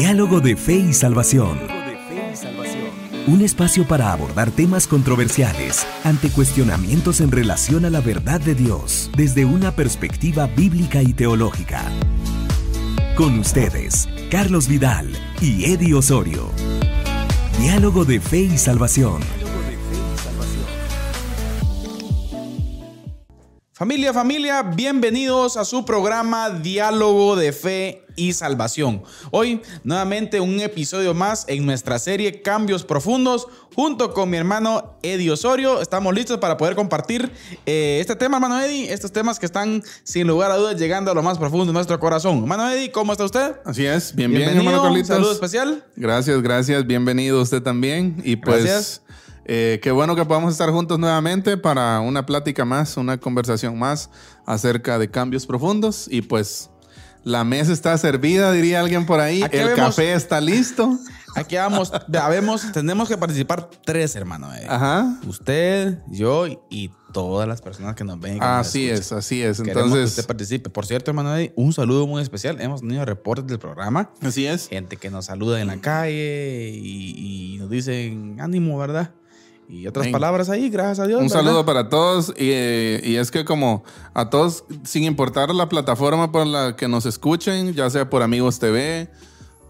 Diálogo de Fe y Salvación. Un espacio para abordar temas controversiales ante cuestionamientos en relación a la verdad de Dios desde una perspectiva bíblica y teológica. Con ustedes, Carlos Vidal y Eddie Osorio. Diálogo de Fe y Salvación. Familia, familia, bienvenidos a su programa Diálogo de Fe y Salvación. Hoy nuevamente un episodio más en nuestra serie Cambios Profundos junto con mi hermano Eddie Osorio. Estamos listos para poder compartir eh, este tema, hermano Eddie, estos temas que están sin lugar a dudas llegando a lo más profundo de nuestro corazón. Hermano Eddie, ¿cómo está usted? Así es, bien, bien, Bienvenido, hermano Carlitos. Un saludo especial. Gracias, gracias, bienvenido usted también. Y pues, Gracias. Eh, qué bueno que podamos estar juntos nuevamente para una plática más, una conversación más acerca de cambios profundos. Y pues, la mesa está servida, diría alguien por ahí. Aquí El vemos- café está listo. Aquí vamos, vemos, tenemos que participar tres, hermano Eddie. Ajá. Usted, yo y todas las personas que nos ven. que nos Así escuchan. es, así es. Queremos que Entonces, usted participe. Por cierto, hermano Eddie, un saludo muy especial. Hemos tenido reportes del programa. así es. Gente que nos saluda en la calle y, y nos dicen ánimo, ¿verdad? Y otras palabras ahí, gracias a Dios. Un ¿verdad? saludo para todos y, eh, y es que como a todos, sin importar la plataforma por la que nos escuchen, ya sea por Amigos TV,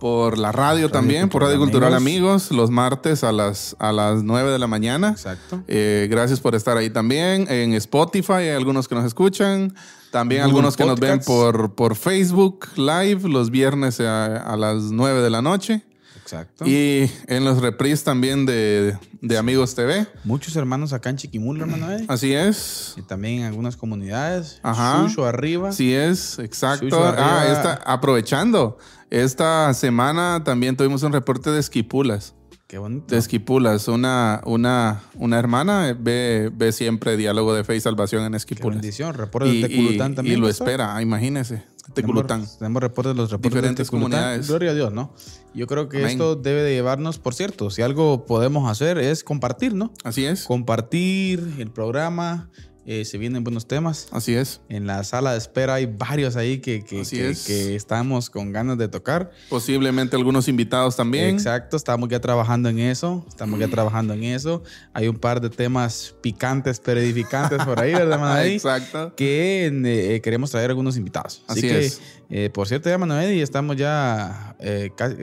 por la radio, también, por Radio Cultural Amigos, los martes a las, a las 9 de la mañana. Exacto. Eh, gracias por estar ahí también. En Spotify hay algunos que nos escuchan. También Google algunos que nos ven por, por Facebook Live los viernes a, a las 9 de la noche. Exacto. Y en los repris también de, de Amigos TV. Muchos hermanos acá en Chiquimula, hermano Eddie. Así es. Y también en algunas comunidades. Ajá. Sucho arriba. Sí es, exacto. Ah, esta, aprovechando. Esta semana también tuvimos un reporte de Esquipulas. Qué bonito. De Esquipulas. Una, una, una hermana ve, ve siempre diálogo de fe y salvación en Qué Esquipulas. bendición. Reportes Y, de Teculután y- también. y lo pastor. espera, imagínese. Tenemos- Teculután. Tenemos reportes de los reportes Diferentes de Teculután. comunidades. Gloria a Dios, ¿no? Yo creo que Amén. esto debe de llevarnos, por cierto, si algo podemos hacer es compartir, ¿no? Así es. Compartir el programa. Eh, se vienen buenos temas. Así es. En la sala de espera hay varios ahí que, que, que- es. que estamos con ganas de tocar. Posiblemente algunos invitados también. Exacto, estamos ya trabajando en eso. Estamos ya trabajando en eso. Hay un par de temas picantes pero edificantes por ahí, ¿verdad, Manaí? Exacto. Que eh, queremos traer algunos invitados. Así, Así que, es. eh, por cierto, ya, Manaí, estamos ya eh, casi,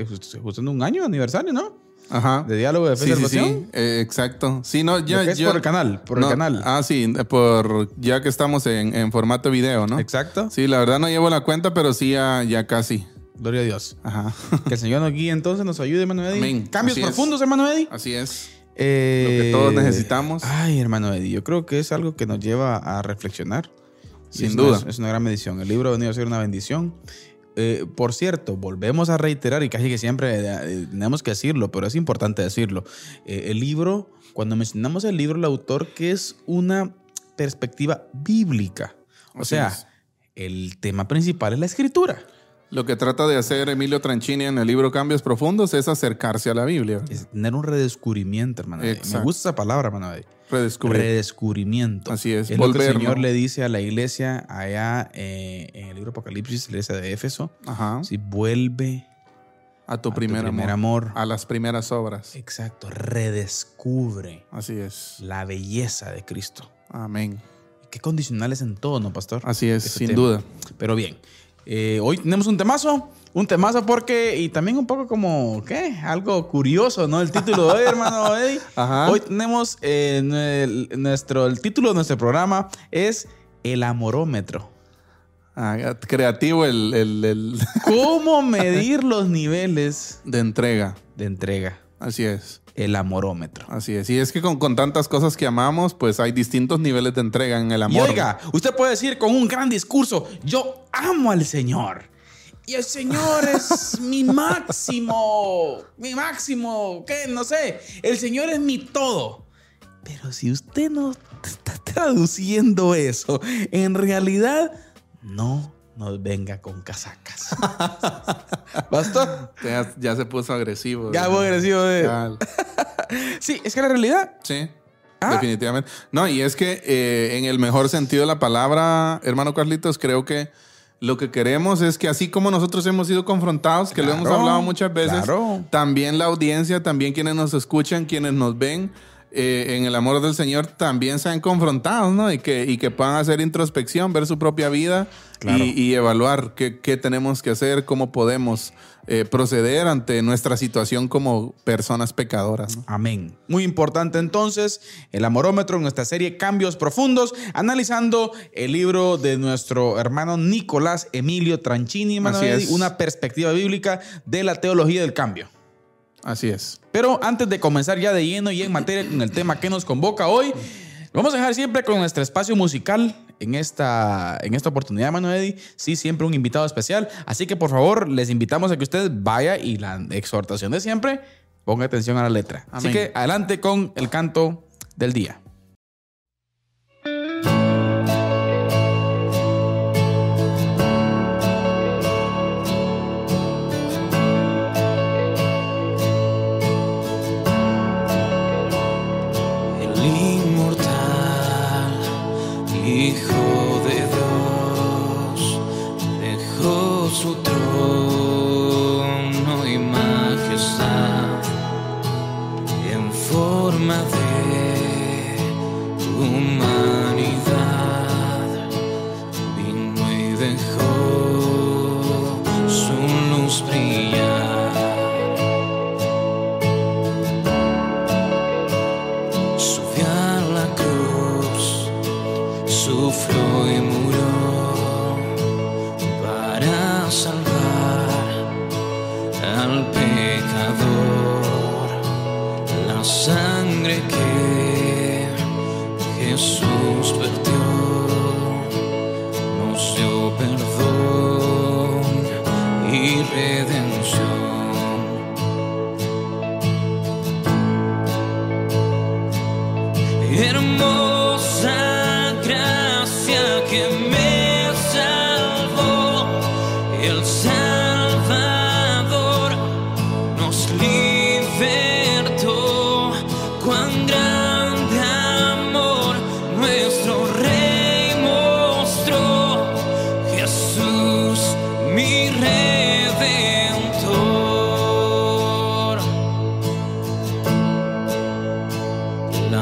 justo en un año aniversario, ¿no? Ajá. De diálogo de fe y Sí, sí, sí. Eh, exacto. Sí, no, ya. es yo- por el canal, por no, el canal. Ah, sí, por ya que estamos en, en formato video, ¿no? Exacto. Sí, la verdad no llevo la cuenta, pero sí ya, ya casi. Gloria a Dios. Ajá. Que el Señor nos guíe entonces, nos ayude, hermano Eddie. Amén. Cambios Así es. profundos, hermano Eddie. Así es. Eh, Lo que todos necesitamos. Ay, hermano Eddie, yo creo que es algo que nos lleva a reflexionar. Sin es duda. Una, es una gran bendición. El libro ha venido a ser una bendición. Eh, por cierto, volvemos a reiterar y casi que siempre eh, tenemos que decirlo, pero es importante decirlo. Eh, el libro, cuando mencionamos el libro, el autor, que es una perspectiva bíblica. O Así sea, es. el tema principal es la escritura. Lo que trata de hacer Emilio Tranchini en el libro Cambios Profundos es acercarse a la Biblia. Es tener un redescubrimiento, hermano. Me gusta esa palabra, hermano. Redescubrir. redescubrimiento. Así es, Es lo que el Señor le dice a la iglesia allá eh, en el libro Apocalipsis, la iglesia de Éfeso. Ajá. Si vuelve A tu a tu primer, amor. amor. A las primeras obras. Exacto, redescubre Así es. la belleza de Cristo. Amén. Qué condicionales en todo, ¿no, pastor? Así es, Ese sin tema. duda. Pero bien, eh, hoy tenemos un temazo, un temazo porque, y también un poco como, ¿qué? Algo curioso, ¿no? El título de hoy, hermano Eddie. Ajá. Hoy tenemos eh, el- nuestro, el título de nuestro programa es El Amorómetro. Ah, creativo el, el- el ¿Cómo medir los niveles de entrega. de entrega? Así es. El amorómetro. Así es. Y es que con, con tantas cosas que amamos, pues hay distintos niveles de entrega en el Y amor. oiga, usted puede decir con un gran discurso, yo amo al Señor. Y el Señor es mi máximo, mi máximo, ¿qué? No sé, el Señor es mi todo. Pero si usted no está traduciendo eso, en realidad, no nos venga con casacas. ¿Bastó? Ya, ya se puso agresivo. Ya voy agresivo de... Sí, es que la realidad Sí. Ah. Definitivamente. No, y es que eh, en el mejor sentido de la palabra, hermano Carlitos, creo que Lo que queremos es que así como nosotros hemos sido confrontados, que lo hemos Claro, hablado muchas veces, claro. también la audiencia, también quienes nos escuchan, quienes nos ven eh, en el amor del Señor, también sean confrontados, ¿no? Y que, y que puedan hacer introspección, ver su propia vida Claro. y, y evaluar qué, qué tenemos que hacer, cómo podemos eh, proceder ante nuestra situación como personas pecadoras. ¿no? Amén. Muy importante entonces el amorómetro en nuestra serie Cambios Profundos, analizando el libro de nuestro hermano Nicolás Emilio Tranchini, es. una perspectiva bíblica de la teología del cambio. Así es. Pero antes de comenzar ya de lleno y en materia con el tema que nos convoca hoy, vamos a dejar siempre con nuestro espacio musical en esta, en esta oportunidad, Mano Eddie. Sí, siempre un invitado especial. Así que por favor, les invitamos a que usted vaya y la exhortación de siempre, ponga atención a la letra. Así que adelante con el canto del día.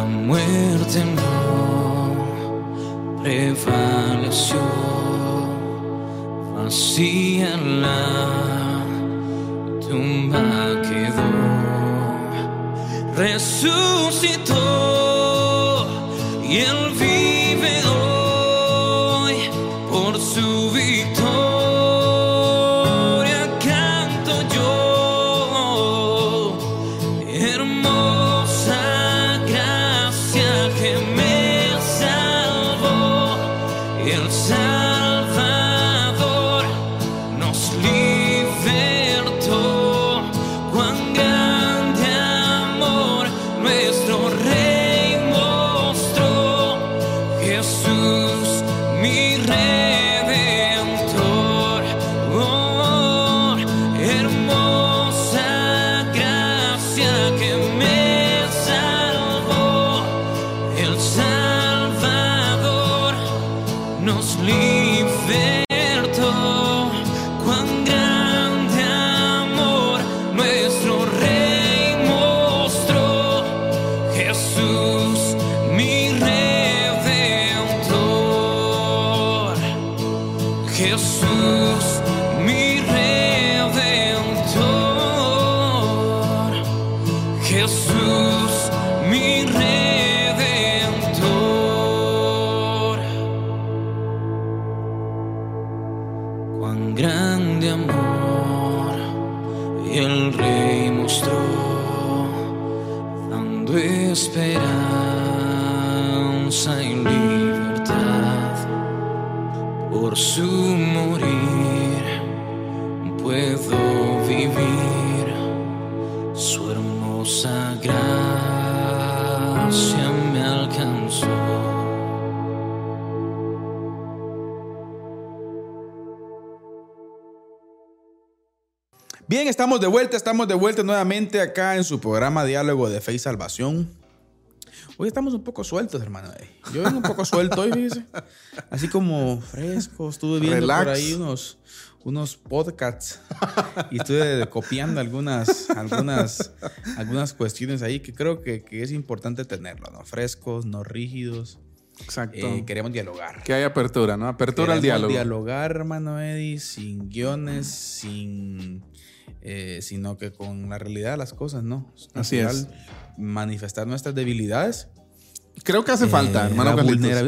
Muerte no prevaleció, vacía la tumba quedó, resucitó Bien, estamos de vuelta, estamos de vuelta nuevamente acá en su programa Diálogo de Fe y Salvación. Hoy estamos un poco sueltos, hermano. Yo vengo un poco suelto hoy, fíjese. Así como fresco. Estuve viendo Relax. por ahí unos, unos podcasts y estuve copiando algunas, algunas, algunas cuestiones ahí que creo que, que es importante tenerlo, ¿no? Frescos, no rígidos. Exacto. Eh, queremos dialogar. que hay apertura, ¿no? Apertura al Queremos diálogo. dialogar, hermano Eddie, sin guiones, sin. Eh, sino que con la realidad de las cosas, ¿no? Así es. Manifestar nuestras debilidades. Creo que hace falta, eh, hermano.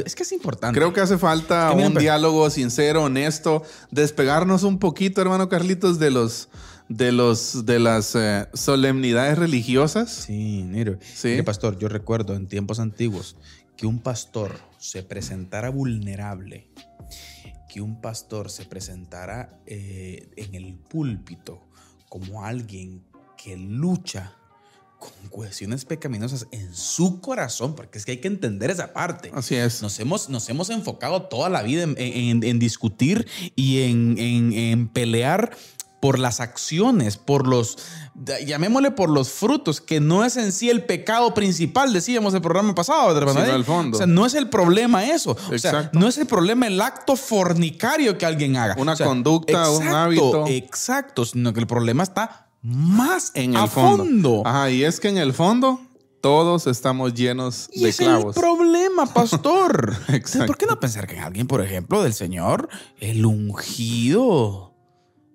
Es que es importante. Creo que hace falta Es que miren, un diálogo sincero, honesto, despegarnos un poquito, hermano Carlitos, de los de los de las eh, solemnidades religiosas. Sí, mire. Sí. Mire, pastor, yo recuerdo en tiempos antiguos que un pastor se presentara vulnerable, que un pastor se presentara eh, en el púlpito como alguien que lucha con cuestiones pecaminosas en su corazón, porque es que hay que entender esa parte. Así es. Nos hemos, nos hemos enfocado toda la vida en, en- en discutir y en, en- en pelear por las acciones, por los, llamémosle por los frutos, que no es en sí el pecado principal, decíamos el programa pasado, ¿verdad, Sino el fondo. O sea, no es el problema eso. O sea, no es el problema el acto fornicario que alguien haga. Una O sea, conducta, un exacto, hábito. Exacto, sino que el problema está más En el a fondo. fondo. Ajá, y es que en el fondo todos estamos llenos Y de es clavos. el problema, pastor. Entonces, Exacto. ¿Por qué no pensar que en alguien, por ejemplo, del Señor, el ungido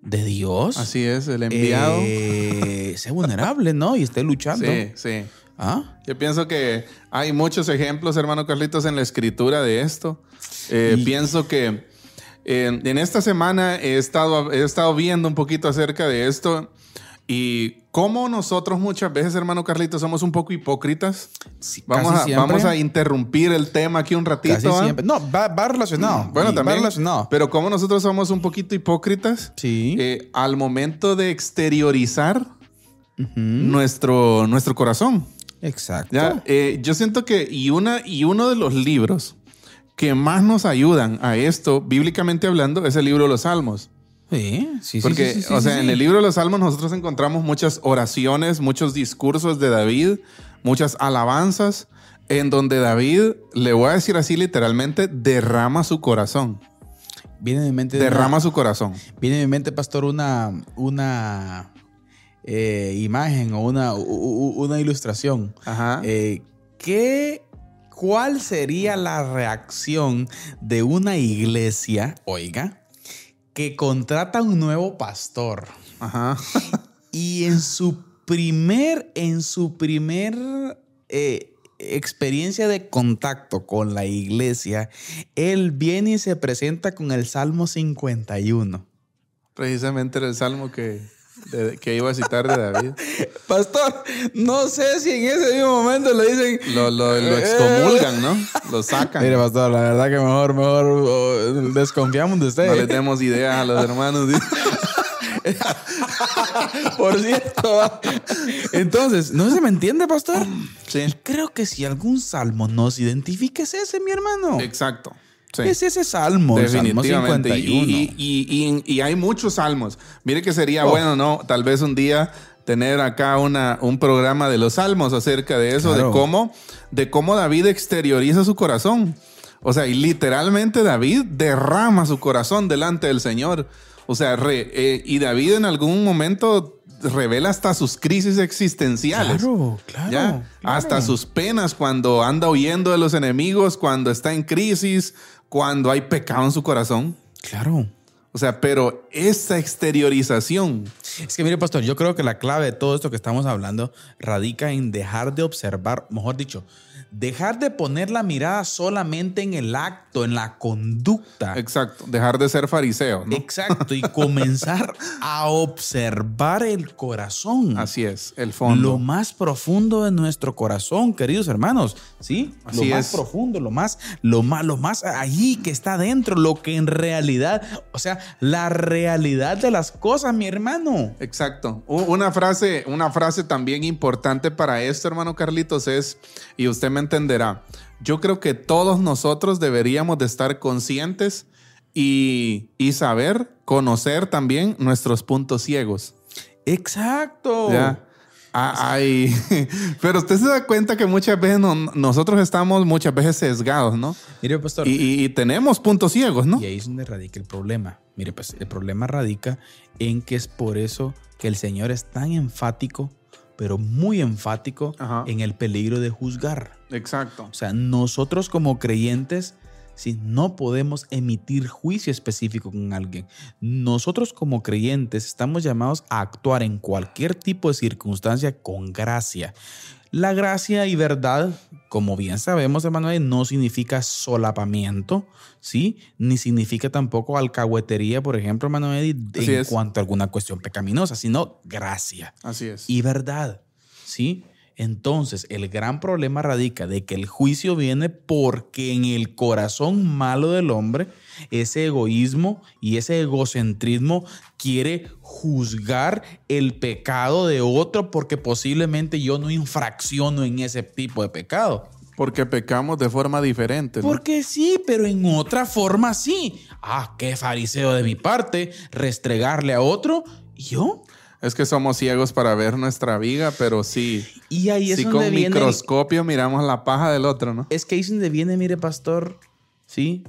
de Dios, Así es, el enviado. eh, sea vulnerable, ¿no? Y esté luchando. sí, sí. ¿Ah? Yo pienso que hay muchos ejemplos, hermano Carlitos, en la escritura de esto. Eh, Y- Pienso que eh, en esta semana he estado, he estado viendo un poquito acerca de esto y cómo nosotros muchas veces, hermano Carlitos, somos un poco hipócritas. Sí, Vamos a, siempre. vamos a interrumpir el tema aquí un ratito. Casi siempre. No, va, va relacionado. Bueno, Y también. Va relacionado. Pero como nosotros somos un poquito hipócritas, Sí. eh, al momento de exteriorizar nuestro, nuestro corazón. Exacto. Ya, eh, yo siento que y, una, y uno de los libros que más nos ayudan a esto, bíblicamente hablando, es el libro de los Salmos. Sí, sí, sí, Porque, sí, sí, o sea, en el libro de los Salmos nosotros encontramos muchas oraciones, muchos discursos de David, muchas alabanzas, en donde David, le voy a decir así literalmente, derrama su corazón. Viene en mi mente. una- Derrama su corazón. Viene en mi mente, pastor, una, una eh, imagen o una, una ilustración. Ajá. Eh, ¿qué, ¿Cuál sería la reacción de una iglesia, oiga, que contrata un nuevo pastor Ajá. y en su primer, en su primer eh, experiencia de contacto con la iglesia, él viene y se presenta con el Salmo 51? Precisamente era el salmo que, de- que iba a citar de David. Pastor, no sé si en ese mismo momento le dicen. Lo, lo, lo excomulgan, ¿no? Lo sacan. Mire, pastor, la verdad que mejor, mejor oh, desconfiamos de usted. No les demos ideas a los hermanos. Por cierto. Entonces, ¿no se me entiende, pastor? Sí. Y creo que si algún salmo nos identifica, es ese, mi hermano. Exacto. Sí. Es ese salmo, Definitivamente. 51. Y, y- y- y hay muchos salmos. Mire que sería bueno, ¿no? Tal vez un día tener acá una, un programa de los salmos acerca de eso, Claro. de cómo, de cómo David exterioriza su corazón. O sea, y literalmente David derrama su corazón delante del Señor. O sea, re- eh, y David en algún momento revela hasta sus crisis existenciales. Claro, claro. ¿Ya? claro. Hasta sus penas cuando anda huyendo de los enemigos, cuando está en crisis, cuando hay pecado en su corazón. Claro. O sea, pero esa exteriorización, Es que mire, pastor, yo creo que la clave de todo esto que estamos hablando radica en dejar de observar, mejor dicho, dejar de poner la mirada solamente en el acto, en la conducta. exacto, dejar de ser fariseo, ¿no? Exacto, y comenzar a observar el corazón. Así es, el fondo. Lo más profundo de nuestro corazón, queridos hermanos, ¿sí? Así lo más es. profundo, lo más, lo más, lo más allí que está dentro, lo que en realidad, o sea, la realidad de las cosas, mi hermano. Exacto. Una frase, una frase también importante para esto, hermano Carlitos, es, y usted me entenderá, yo creo que todos nosotros deberíamos de estar conscientes y, y saber, conocer también nuestros puntos ciegos. Exacto. ¿ya? Ah, ay, pero usted se da cuenta que muchas veces no- nosotros estamos muchas veces sesgados, ¿no? Mire, pastor. Y, y- y tenemos puntos ciegos, ¿no? Y ahí es donde radica el problema. Mire, pues el problema radica en que es por eso que el Señor es tan enfático, pero muy enfático Ajá. en el peligro de juzgar. Exacto. O sea, nosotros como creyentes, si no podemos emitir juicio específico con alguien, nosotros como creyentes estamos llamados a actuar en cualquier tipo de circunstancia con gracia. La gracia y verdad, como bien sabemos, Emanuel, no significa solapamiento, ¿sí? Ni significa tampoco alcahuetería, por ejemplo, Emanuel, en cuanto a alguna cuestión pecaminosa, sino gracia Así es. y verdad. ¿Sí? Entonces, el gran problema radica de que el juicio viene porque en el corazón malo del hombre, ese egoísmo y ese egocentrismo quiere juzgar el pecado de otro porque posiblemente yo no infracciono en ese tipo de pecado. Porque pecamos de forma diferente. ¿no? Porque sí, pero en otra forma sí. Ah, qué fariseo de mi parte, restregarle a otro. ¿Y yo? Es que somos ciegos para ver nuestra viga, pero sí. Y ahí es sí, donde con viene microscopio miramos la paja del otro, ¿no? Es que ahí es donde viene, mire, pastor, ¿sí?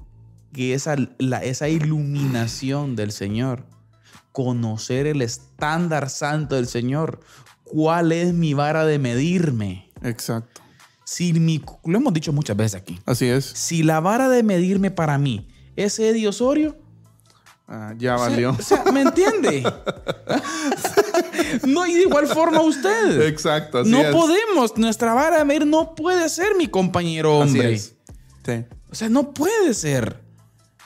Que esa, la- esa iluminación del Señor, conocer el estándar santo del Señor, cuál es mi vara de medirme. Exacto. Si mi, lo hemos dicho muchas veces aquí, Así es. si la vara de medirme para mí es Eddie Osorio, Ah, ya o sea- valió. O sea, ¿me entiende? no, y de igual forma usted. Exacto, así no es. podemos, nuestra vara de medir no puede ser mi compañero Así hombre. es. Sí. O sea, no puede ser.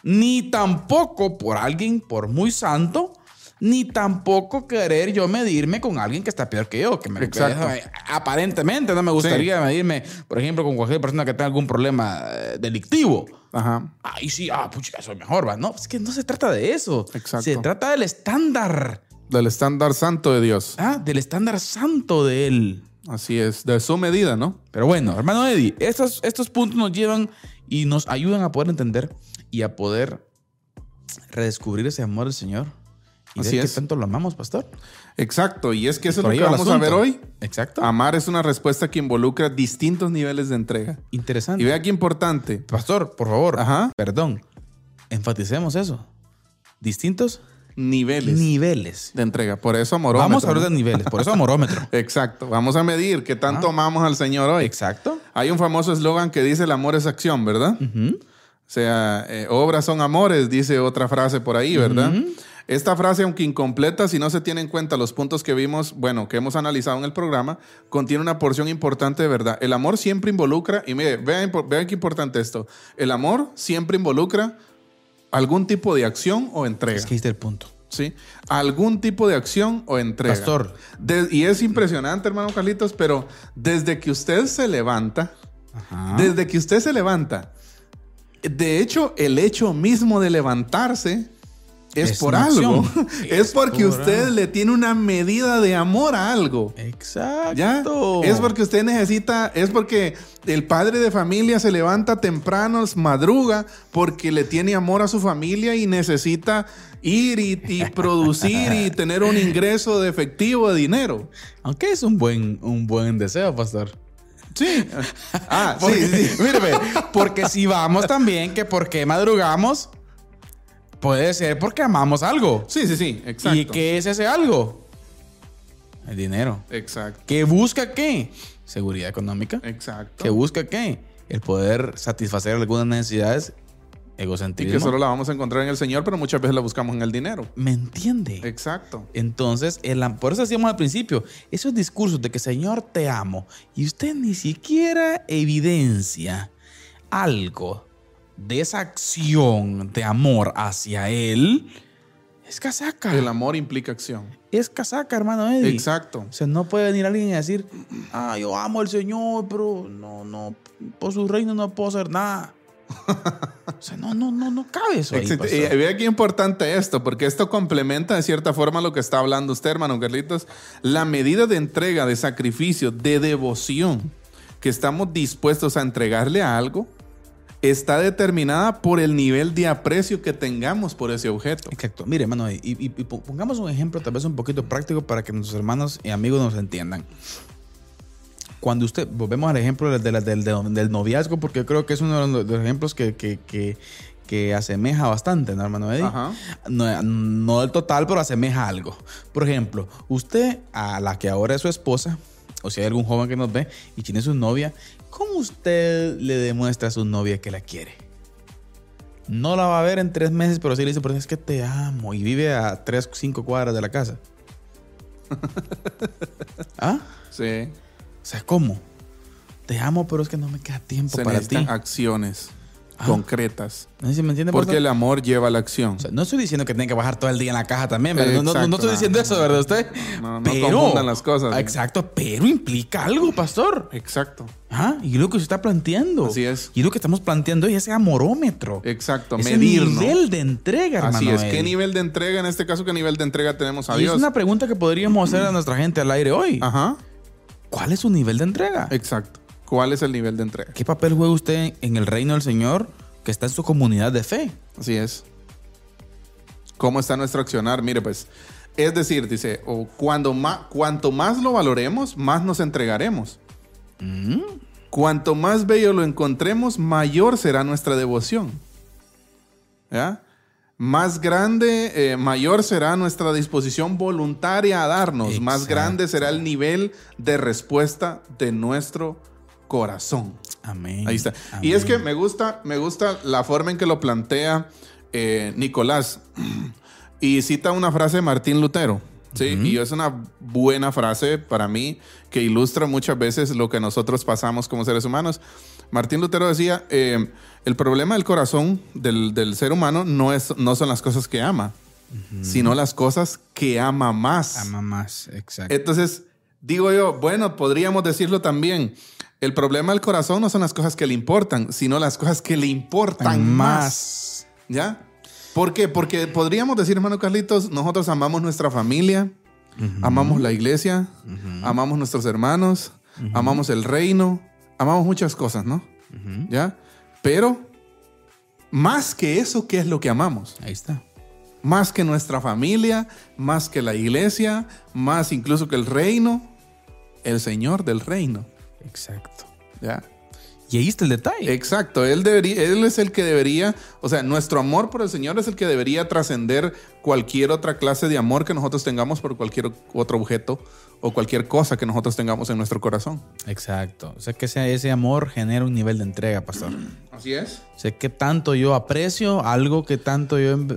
Ni tampoco por alguien por muy santo, ni tampoco querer yo medirme con alguien que está peor que yo. Que me, Exacto. aparentemente no me gustaría medirme, por ejemplo, con cualquier persona que tenga algún problema eh, delictivo. Ajá. Ahí sí, ah, pucha, soy mejor, va. No, es que no se trata de eso. Exacto. Se trata del estándar, Del estándar santo de Dios. ah, del estándar santo de él. Así es. De su medida, ¿no? Pero bueno, hermano Eddie, estos, estos puntos nos llevan y nos ayudan a poder entender y a poder redescubrir ese amor del Señor. Y Así es. tanto lo amamos, pastor. Exacto. Y es que eso es lo que vamos a ver hoy. Exacto. Amar es una respuesta que involucra distintos niveles de entrega. Interesante. Y vea qué importante. Pastor, por favor. Ajá. Perdón. Enfaticemos eso. Distintos Niveles niveles. de entrega. Por eso amorómetro. Vamos a hablar de niveles. Por eso amorómetro. Exacto. Vamos a medir qué tanto amamos al Señor hoy. Exacto. Hay un famoso eslogan que dice el amor es acción, ¿verdad? O sea, eh, obras son amores, dice otra frase por ahí, ¿verdad? Esta frase, aunque incompleta, si no se tiene en cuenta los puntos que vimos, bueno, que hemos analizado en el programa, contiene una porción importante de verdad. El amor siempre involucra, y mire, vean, vean qué importante esto, el amor siempre involucra algún tipo de acción o entrega. Es que está el punto. ¿sí? Algún tipo de acción o entrega. Pastor. De- y es impresionante, hermano Carlitos, pero desde que usted se levanta, Ajá. desde que usted se levanta, de hecho, el hecho mismo de levantarse es, Es por algo. acción. es porque por usted algo. le tiene una medida de amor a algo. Exacto. ¿Ya? Es porque usted necesita, es porque el padre de familia se levanta temprano, madruga, porque le tiene amor a su familia y necesita ir y, y producir y tener un ingreso de efectivo de dinero. Aunque es un buen, un buen deseo, pastor. Sí. Ah, sí, Porque, sí. míreme, porque si vamos también, que porque madrugamos, puede ser porque amamos algo. Sí, sí, sí, exacto. ¿Y qué es ese algo? El dinero. Exacto, ¿Qué busca qué? Seguridad económica. exacto. ¿Qué busca qué? El poder satisfacer algunas necesidades Y egocentrismo. que solo la vamos a encontrar en el Señor, pero muchas veces la buscamos en el dinero. ¿Me entiende? Exacto. Entonces, el por eso decíamos al principio, esos discursos de que Señor te amo y usted ni siquiera evidencia algo de esa acción de amor hacia Él, es casaca. El amor implica acción. Es casaca, hermano Eddie. Exacto. O sea, no puede venir alguien y decir, ah, yo amo al Señor, pero no, no, por su reino no puedo hacer nada. o sea, no, no, no, no cabe eso ahí. Y vea qué importante esto, porque esto complementa de cierta forma lo que está hablando usted, hermano Carlitos. La medida de entrega, de sacrificio, de devoción que estamos dispuestos a entregarle a algo está determinada por el nivel de aprecio que tengamos por ese objeto. Exacto. Mire, hermano, y, y- y po- pongamos un ejemplo tal vez un poquito práctico para que nuestros hermanos y amigos nos entiendan. Cuando usted, volvemos al ejemplo del, del, del- del- noviazgo, porque creo que es uno de los, ejemplos que, que, que- que asemeja bastante, ¿no, hermano Eddie? Ajá. No, no del total, pero asemeja algo. Por ejemplo, usted a la que ahora es su esposa, o si hay algún joven que nos ve y tiene su novia, ¿cómo usted le demuestra a su novia que la quiere? No la va a ver en tres meses, pero sí le dice, pero es que te amo. Y vive a tres, cinco cuadras de la casa. ¿Ah? Sí. O sea, ¿cómo? Te amo, pero es que no me queda tiempo Se para ti. acciones Ah. concretas. No sé si me entiende, Porque el amor lleva a la acción. O sea, no estoy diciendo que tenga que bajar todo el día en la caja también, ¿verdad? No, no- no Exacto. estoy diciendo eso, ¿verdad? Usted. No, no confundan las cosas. Exacto, pero implica algo, pastor. Exacto. Ah, y lo que se está planteando. Así es. Y lo que estamos planteando es ese amorómetro. Exacto. Ese Medir, nivel de entrega, hermano. Así es. ¿Qué nivel de entrega, en este caso, qué nivel de entrega tenemos a Y es Dios? una pregunta que podríamos hacer a nuestra gente al aire hoy. Ajá. ¿Cuál es su nivel de entrega? Exacto. ¿Cuál es el nivel de entrega? ¿Qué papel juega usted en el reino del Señor que está en su comunidad de fe? Así es. ¿Cómo está nuestro accionar? Mire, pues, es decir, dice, o cuando más, cuanto más lo valoremos, más nos entregaremos. Mm. Cuanto más bello lo encontremos, mayor será nuestra devoción. ¿Ya? Más grande, eh, mayor será nuestra disposición voluntaria a darnos. Más grande será el nivel de respuesta de nuestro corazón. Amén. Ahí está. Y es que Amén. me gusta, me gusta la forma en que lo plantea eh, Nicolás. Y cita una frase de Martín Lutero. Sí, y es una buena frase para mí que ilustra muchas veces lo que nosotros pasamos como seres humanos. Martín Lutero decía, eh, el problema del corazón del, del ser humano no, es, no son las cosas que ama, sino las cosas que ama más. Ama más, exacto. Entonces, digo yo, bueno, podríamos decirlo también. El problema del corazón no son las cosas que le importan, sino las cosas que le importan más. ¿Ya? ¿Por qué? Porque podríamos decir, hermano Carlitos, nosotros amamos nuestra familia, amamos la iglesia, amamos nuestros hermanos, amamos el reino, amamos muchas cosas, ¿no? ¿Ya? Pero, más que eso, ¿qué es lo que amamos? Ahí está. más que nuestra familia, más que la iglesia, más incluso que el reino, el Señor del reino. Exacto. ¿Ya? Y ahí está el detalle. Exacto, él, debería, él es el que debería, o sea, nuestro amor por el Señor es el que debería trascender cualquier otra clase de amor que nosotros tengamos por cualquier otro objeto o cualquier cosa que nosotros tengamos en nuestro corazón. Exacto. O sea que ese, ese amor genera un nivel de entrega, pastor. Así es. Sé que tanto yo aprecio algo que tanto yo em,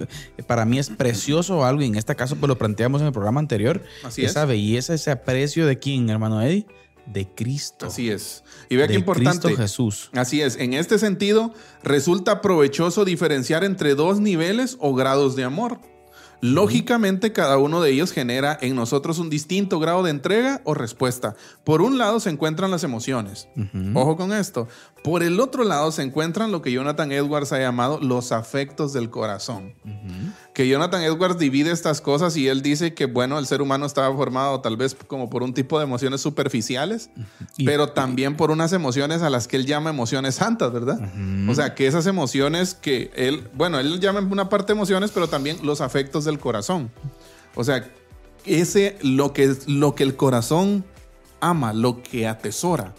para mí es precioso algo y en este caso pues lo planteamos en el programa anterior. Así esa es. belleza, ese aprecio de quién, hermano Eddie, de Cristo. Así es. Y vea qué importante. Cristo Jesús. Así es, en este sentido, resulta provechoso diferenciar entre dos niveles o grados de amor. Lógicamente, cada uno de ellos genera en nosotros un distinto grado de entrega o respuesta. Por un lado se encuentran las emociones. Ojo con esto. Por el otro lado se encuentran lo que Jonathan Edwards ha llamado los afectos del corazón. Que Jonathan Edwards divide estas cosas y él dice que, bueno, el ser humano estaba formado tal vez como por un tipo de emociones superficiales, pero también por unas emociones a las que él llama emociones santas, ¿verdad? O sea, que esas emociones que él, bueno, él llama en una parte emociones, pero también los afectos del corazón. O sea, ese, lo que, lo que el corazón ama, lo que atesora,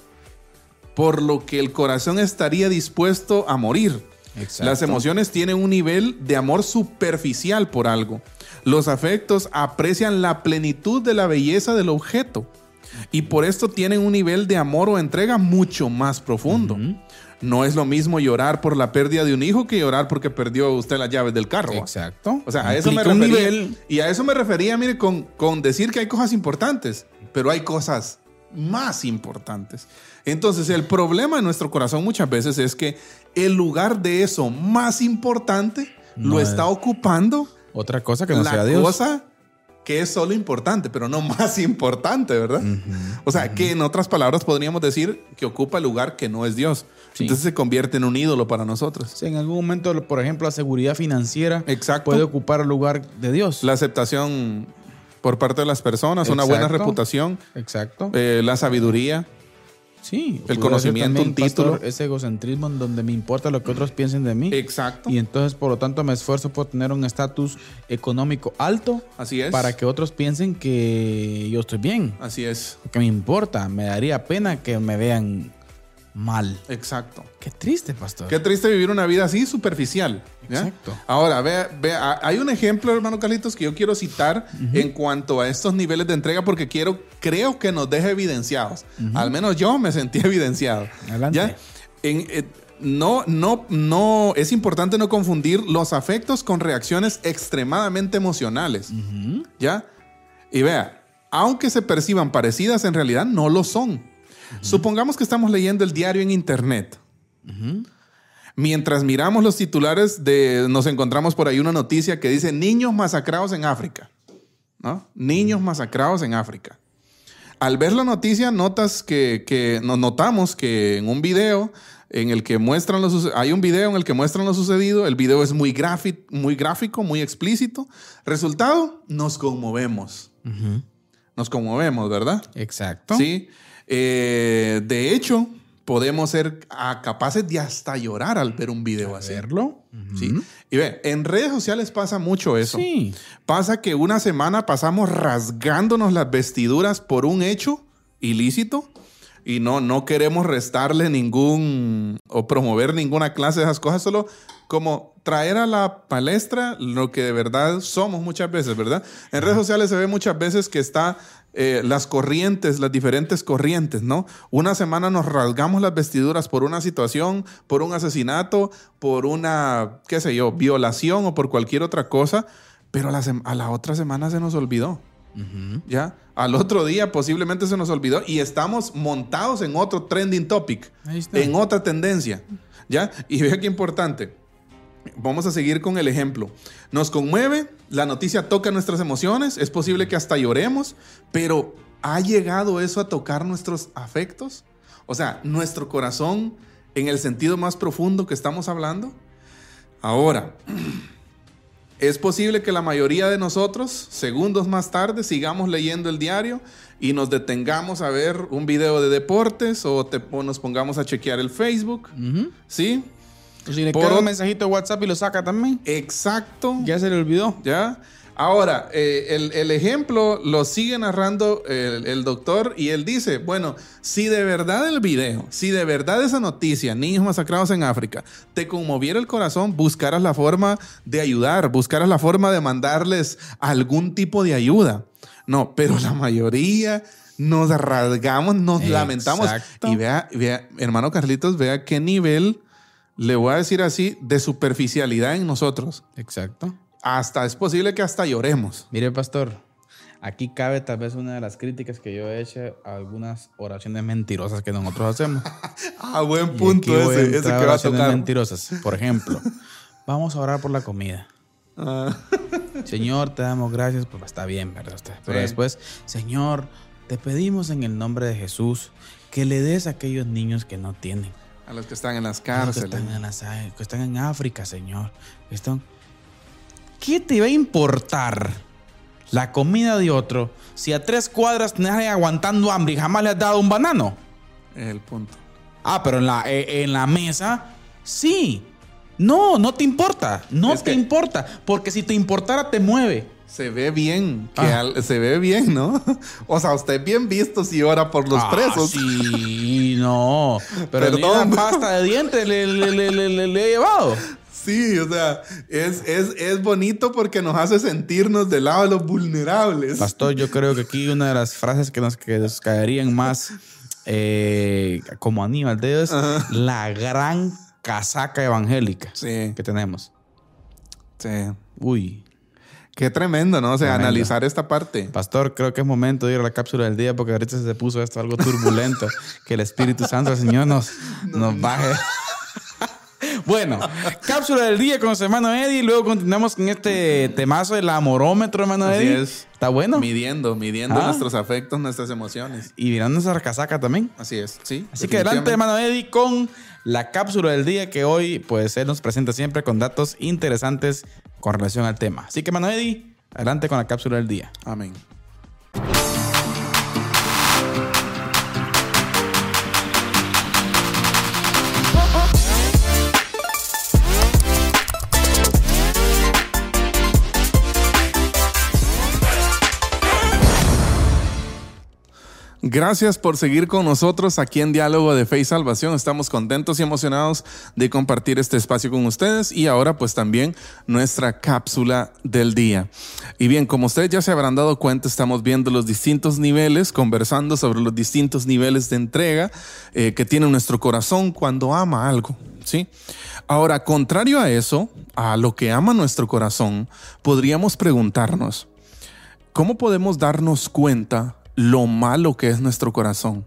por lo que el corazón estaría dispuesto a morir. Exacto. Las emociones tienen un nivel de amor superficial por algo. Los afectos aprecian la plenitud de la belleza del objeto y por esto tienen un nivel de amor o entrega mucho más profundo. No es lo mismo llorar por la pérdida de un hijo que llorar porque perdió usted las llaves del carro. Exacto. O sea, a eso me refería. nivel. Y a eso me refería, mire, con, con decir que hay cosas importantes, pero hay cosas más importantes. Entonces, el problema en nuestro corazón muchas veces es que el lugar de eso más importante No lo es. está ocupando Otra cosa que no sea la Dios. cosa que es solo importante, pero no más importante, ¿verdad? o sea, que en otras palabras podríamos decir que ocupa el lugar que no es Dios. Sí. Entonces se convierte en un ídolo para nosotros. Sí, en algún momento, por ejemplo, la seguridad financiera Exacto. puede ocupar el lugar de Dios. La aceptación por parte de las personas, una buena reputación, Exacto. eh, la sabiduría, Sí. El conocimiento, un título. pastor, ese egocentrismo en donde me importa lo que otros piensen de mí. Exacto. Y entonces, por lo tanto, me esfuerzo por tener un estatus económico alto Así es. para que otros piensen que yo estoy bien. Así es. Que me importa. Me daría pena que me vean mal. Exacto. Qué triste, pastor. Qué triste vivir una vida así superficial. ¿ya? Exacto. Ahora, vea, vea, hay un ejemplo, hermano Carlitos, que yo quiero citar en cuanto a estos niveles de entrega porque quiero, creo que nos deja evidenciados. Al menos yo me sentí evidenciado. Adelante. ¿ya? En, eh, no, no, no, es importante no confundir los afectos con reacciones extremadamente emocionales. ¿Ya? Y vea, aunque se perciban parecidas, en realidad no lo son. Supongamos que estamos leyendo el diario en internet. Mientras miramos los titulares de, nos encontramos por ahí una noticia que dice niños masacrados en África. ¿no? Niños masacrados en África. Al ver la noticia, notas que, que nos notamos que en un video en el que muestran lo suce- hay un video en el que muestran lo sucedido, el video es muy, muy gráfico, muy explícito. Resultado, nos conmovemos. Nos conmovemos, ¿verdad? Exacto. Sí. Eh, de hecho, podemos ser ah, capaces de hasta llorar al ver un video así. Hacerlo. Sí. Y ve, en redes sociales pasa mucho eso. Sí. Pasa que una semana pasamos rasgándonos las vestiduras por un hecho ilícito y no, no queremos restarle ningún o promover ninguna clase de esas cosas, solo como traer a la palestra lo que de verdad somos muchas veces, ¿verdad? En redes sociales se ve muchas veces que está eh, las corrientes, las diferentes corrientes, ¿no? Una semana nos rasgamos las vestiduras por una situación, por un asesinato, por una, qué sé yo, violación o por cualquier otra cosa, pero a la, sem- a la otra semana se nos olvidó. ¿Ya? Al otro día posiblemente se nos olvidó y estamos montados en otro trending topic, en otra tendencia. ¿Ya? Y vea qué importante. Vamos a seguir con el ejemplo. Nos conmueve, la noticia toca nuestras emociones, es posible que hasta lloremos, pero ¿ha llegado eso a tocar nuestros afectos? O sea, nuestro corazón en el sentido más profundo que estamos hablando. Ahora, es posible que la mayoría de nosotros, segundos más tarde, sigamos leyendo el diario y nos detengamos a ver un video de deportes o, te- o nos pongamos a chequear el Facebook. ¿Sí? O si le Por queda ot- un mensajito de WhatsApp y lo saca también. Exacto. Ya se le olvidó. ¿Ya? Ahora, eh, el, el ejemplo lo sigue narrando el, el doctor y él dice, bueno, si de verdad el video, si de verdad esa noticia, niños masacrados en África, te conmoviera el corazón, buscaras la forma de ayudar, buscaras la forma de mandarles algún tipo de ayuda. No, pero la mayoría nos rasgamos, nos lamentamos. Exacto. Y vea, vea, hermano Carlitos, vea qué nivel, le voy a decir así, de superficialidad en nosotros Exacto. hasta es posible que hasta lloremos. Mire, pastor, aquí cabe tal vez una de las críticas que yo he hecho a algunas oraciones mentirosas que nosotros hacemos. Ah, buen punto ese, ese que va a oraciones tocar. mentirosas. Por ejemplo, vamos a orar por la comida. Ah, Señor, te damos gracias. Pues está bien, ¿verdad? usted? Pero Sí. después, Señor, te pedimos en el nombre de Jesús que le des a aquellos niños que no tienen. A los que están en las Los que cárceles. están en, las- que están en África, Señor. están- ¿Qué te va a importar la comida de otro si a tres cuadras tenés ahí aguantando hambre y jamás le has dado un banano? Es el punto. Ah, pero en la, eh, en la mesa, sí. No, no te importa. No Es te que- importa. Porque si te importara, te mueve. Se ve bien, que Ah. al- se ve bien, ¿no? O sea, usted es bien visto si ora por los Ah, presos. Sí, no. Pero ni Perdón. una pasta de dientes le, le- le- le- he llevado. Sí, o sea, es, es, es bonito porque nos hace sentirnos del lado de los vulnerables. Pastor, yo creo que aquí una de las frases que nos, que nos caerían más eh, como Aníbal de es la gran casaca evangélica Sí, que tenemos. sí. Uy, Qué tremendo, ¿no? O sea, Tremendo. analizar esta parte. pastor, creo que es momento de ir a la cápsula del día porque ahorita se puso esto algo turbulento. que el Espíritu Santo, el Señor, nos, nos baje. Bueno, cápsula del día con su hermano Eddie. Luego continuamos con este temazo del amorómetro, hermano Así Eddie. es. ¿Está bueno? Midiendo, midiendo Ah. nuestros afectos, nuestras emociones. Y mirando esa casaca también. Así es, sí. Así que adelante, hermano Eddie, con la cápsula del día que hoy, pues, él nos presenta siempre con datos interesantes con relación al tema. Así que, Eddie, adelante con la cápsula del día. Amén. Gracias por seguir con nosotros aquí en Diálogo de Fe y Salvación. Estamos contentos y emocionados de compartir este espacio con ustedes y ahora pues también nuestra cápsula del día. Y bien, como ustedes ya se habrán dado cuenta, estamos viendo los distintos niveles, conversando sobre los distintos niveles de entrega eh, que tiene nuestro corazón cuando ama algo. ¿sí? Ahora, contrario a eso, a lo que ama nuestro corazón, podríamos preguntarnos, ¿cómo podemos darnos cuenta lo malo que es nuestro corazón?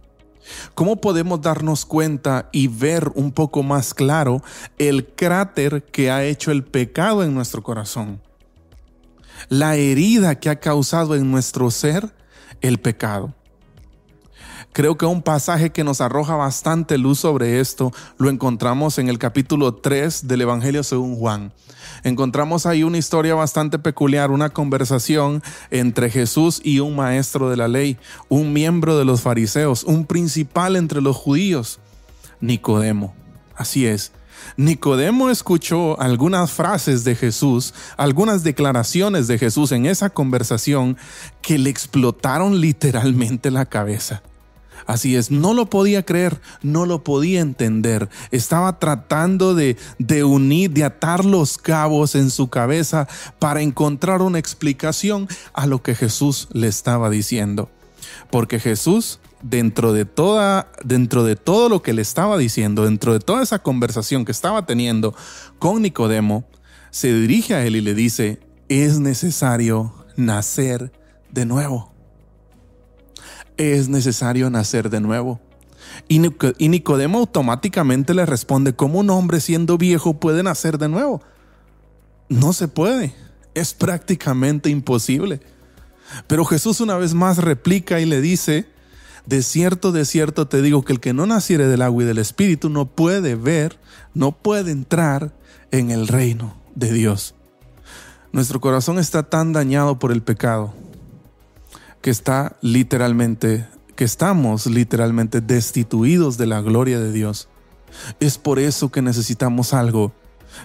¿Cómo podemos darnos cuenta y ver un poco más claro el cráter que ha hecho el pecado en nuestro corazón? La herida que ha causado en nuestro ser el pecado. Creo que un pasaje que nos arroja bastante luz sobre esto lo encontramos en el capítulo 3 del Evangelio según Juan. Encontramos ahí una historia bastante peculiar, una conversación entre Jesús y un maestro de la ley, un miembro de los fariseos, un principal entre los judíos, Nicodemo. Así es. Nicodemo escuchó algunas frases de Jesús, algunas declaraciones de Jesús en esa conversación que le explotaron literalmente la cabeza. Así es, no lo podía creer, no lo podía entender. Estaba tratando de, de, unir, de atar los cabos en su cabeza para encontrar una explicación a lo que Jesús le estaba diciendo. Porque Jesús, dentro de toda, dentro de todo lo que le estaba diciendo, dentro de toda esa conversación que estaba teniendo con Nicodemo, se dirige a él y le dice, es necesario nacer de nuevo es necesario nacer de nuevo. Y Nicodemo automáticamente le responde, ¿cómo un hombre siendo viejo puede nacer de nuevo? No se puede, es prácticamente imposible. Pero Jesús una vez más replica y le dice, de cierto, de cierto te digo que el que no naciere del agua y del espíritu no puede ver, no puede entrar en el reino de Dios. Nuestro corazón está tan dañado por el pecado que está literalmente, que estamos literalmente destituidos de la gloria de Dios. Es por eso que necesitamos algo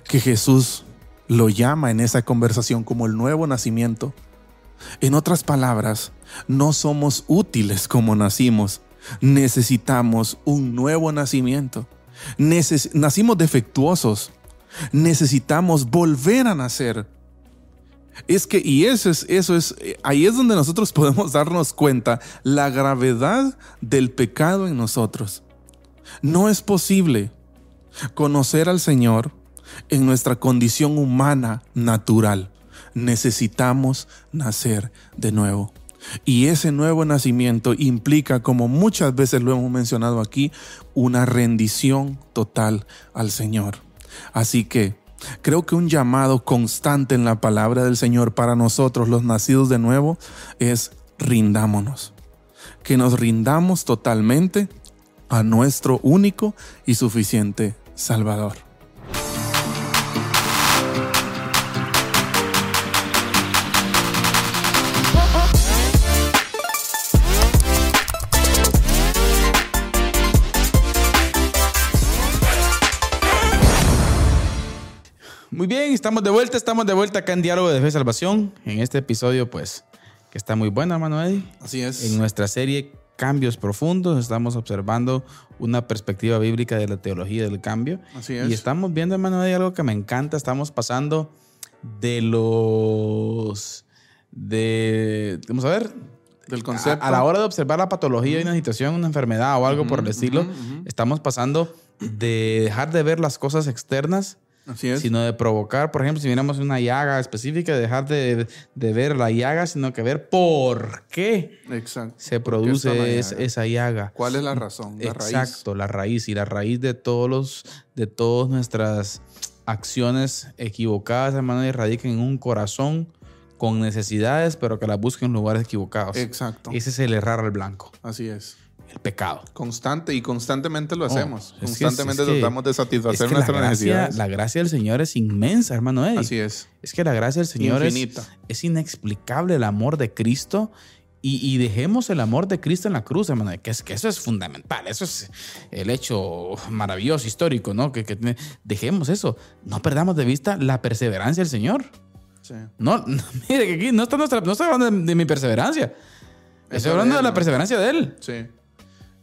que Jesús lo llama en esa conversación como el nuevo nacimiento. En otras palabras, no somos útiles como nacimos. Necesitamos un nuevo nacimiento. nacimos defectuosos. Necesitamos volver a nacer. Es que, y eso es, eso es, ahí es donde nosotros podemos darnos cuenta la gravedad del pecado en nosotros. No es posible conocer al Señor en nuestra condición humana natural. Necesitamos nacer de nuevo. Y ese nuevo nacimiento implica, como muchas veces lo hemos mencionado aquí, una rendición total al Señor. Así que Creo que un llamado constante en la palabra del Señor para nosotros, los nacidos de nuevo, es rindámonos. Que nos rindamos totalmente a nuestro único y suficiente Salvador. Muy bien, estamos de vuelta, estamos de vuelta acá en Diálogo de Fe y Salvación. En este episodio, pues, que está muy bueno, hermano Eddie. Así es. En nuestra serie Cambios Profundos estamos observando una perspectiva bíblica de la teología del cambio. Así es. Y estamos viendo, hermano Eddie, algo que me encanta. Estamos pasando de los... de... Vamos a ver, del concepto. A, la hora de observar la patología de una situación, una enfermedad o algo por el estilo, estamos pasando de dejar de ver las cosas externas Sino de provocar, por ejemplo, si miramos una llaga específica, dejar de, ver la llaga, sino que ver por qué se produce esa llaga. ¿Cuál es la razón? La Exacto, la raíz. Y la raíz de todos los, de todas nuestras acciones equivocadas, hermano, y radican en un corazón con necesidades, pero que las busquen en lugares equivocados. Exacto. Ese es el errar al blanco. Así es el pecado. Constante y constantemente lo hacemos. constantemente tratamos de satisfacer nuestras necesidades. La gracia del Señor es inmensa, hermano Eddie. Así es. Es que la gracia del Señor es, es, inexplicable el amor de Cristo. Y, dejemos el amor de Cristo en la cruz, hermano. Que, es, que eso es fundamental. Eso es el hecho maravilloso, histórico, ¿no? Que, dejemos eso. No perdamos de vista la perseverancia del Señor. Sí. No, mire, que aquí no está, nuestra, no está hablando de mi perseverancia. Estoy hablando de la perseverancia de él. Sí.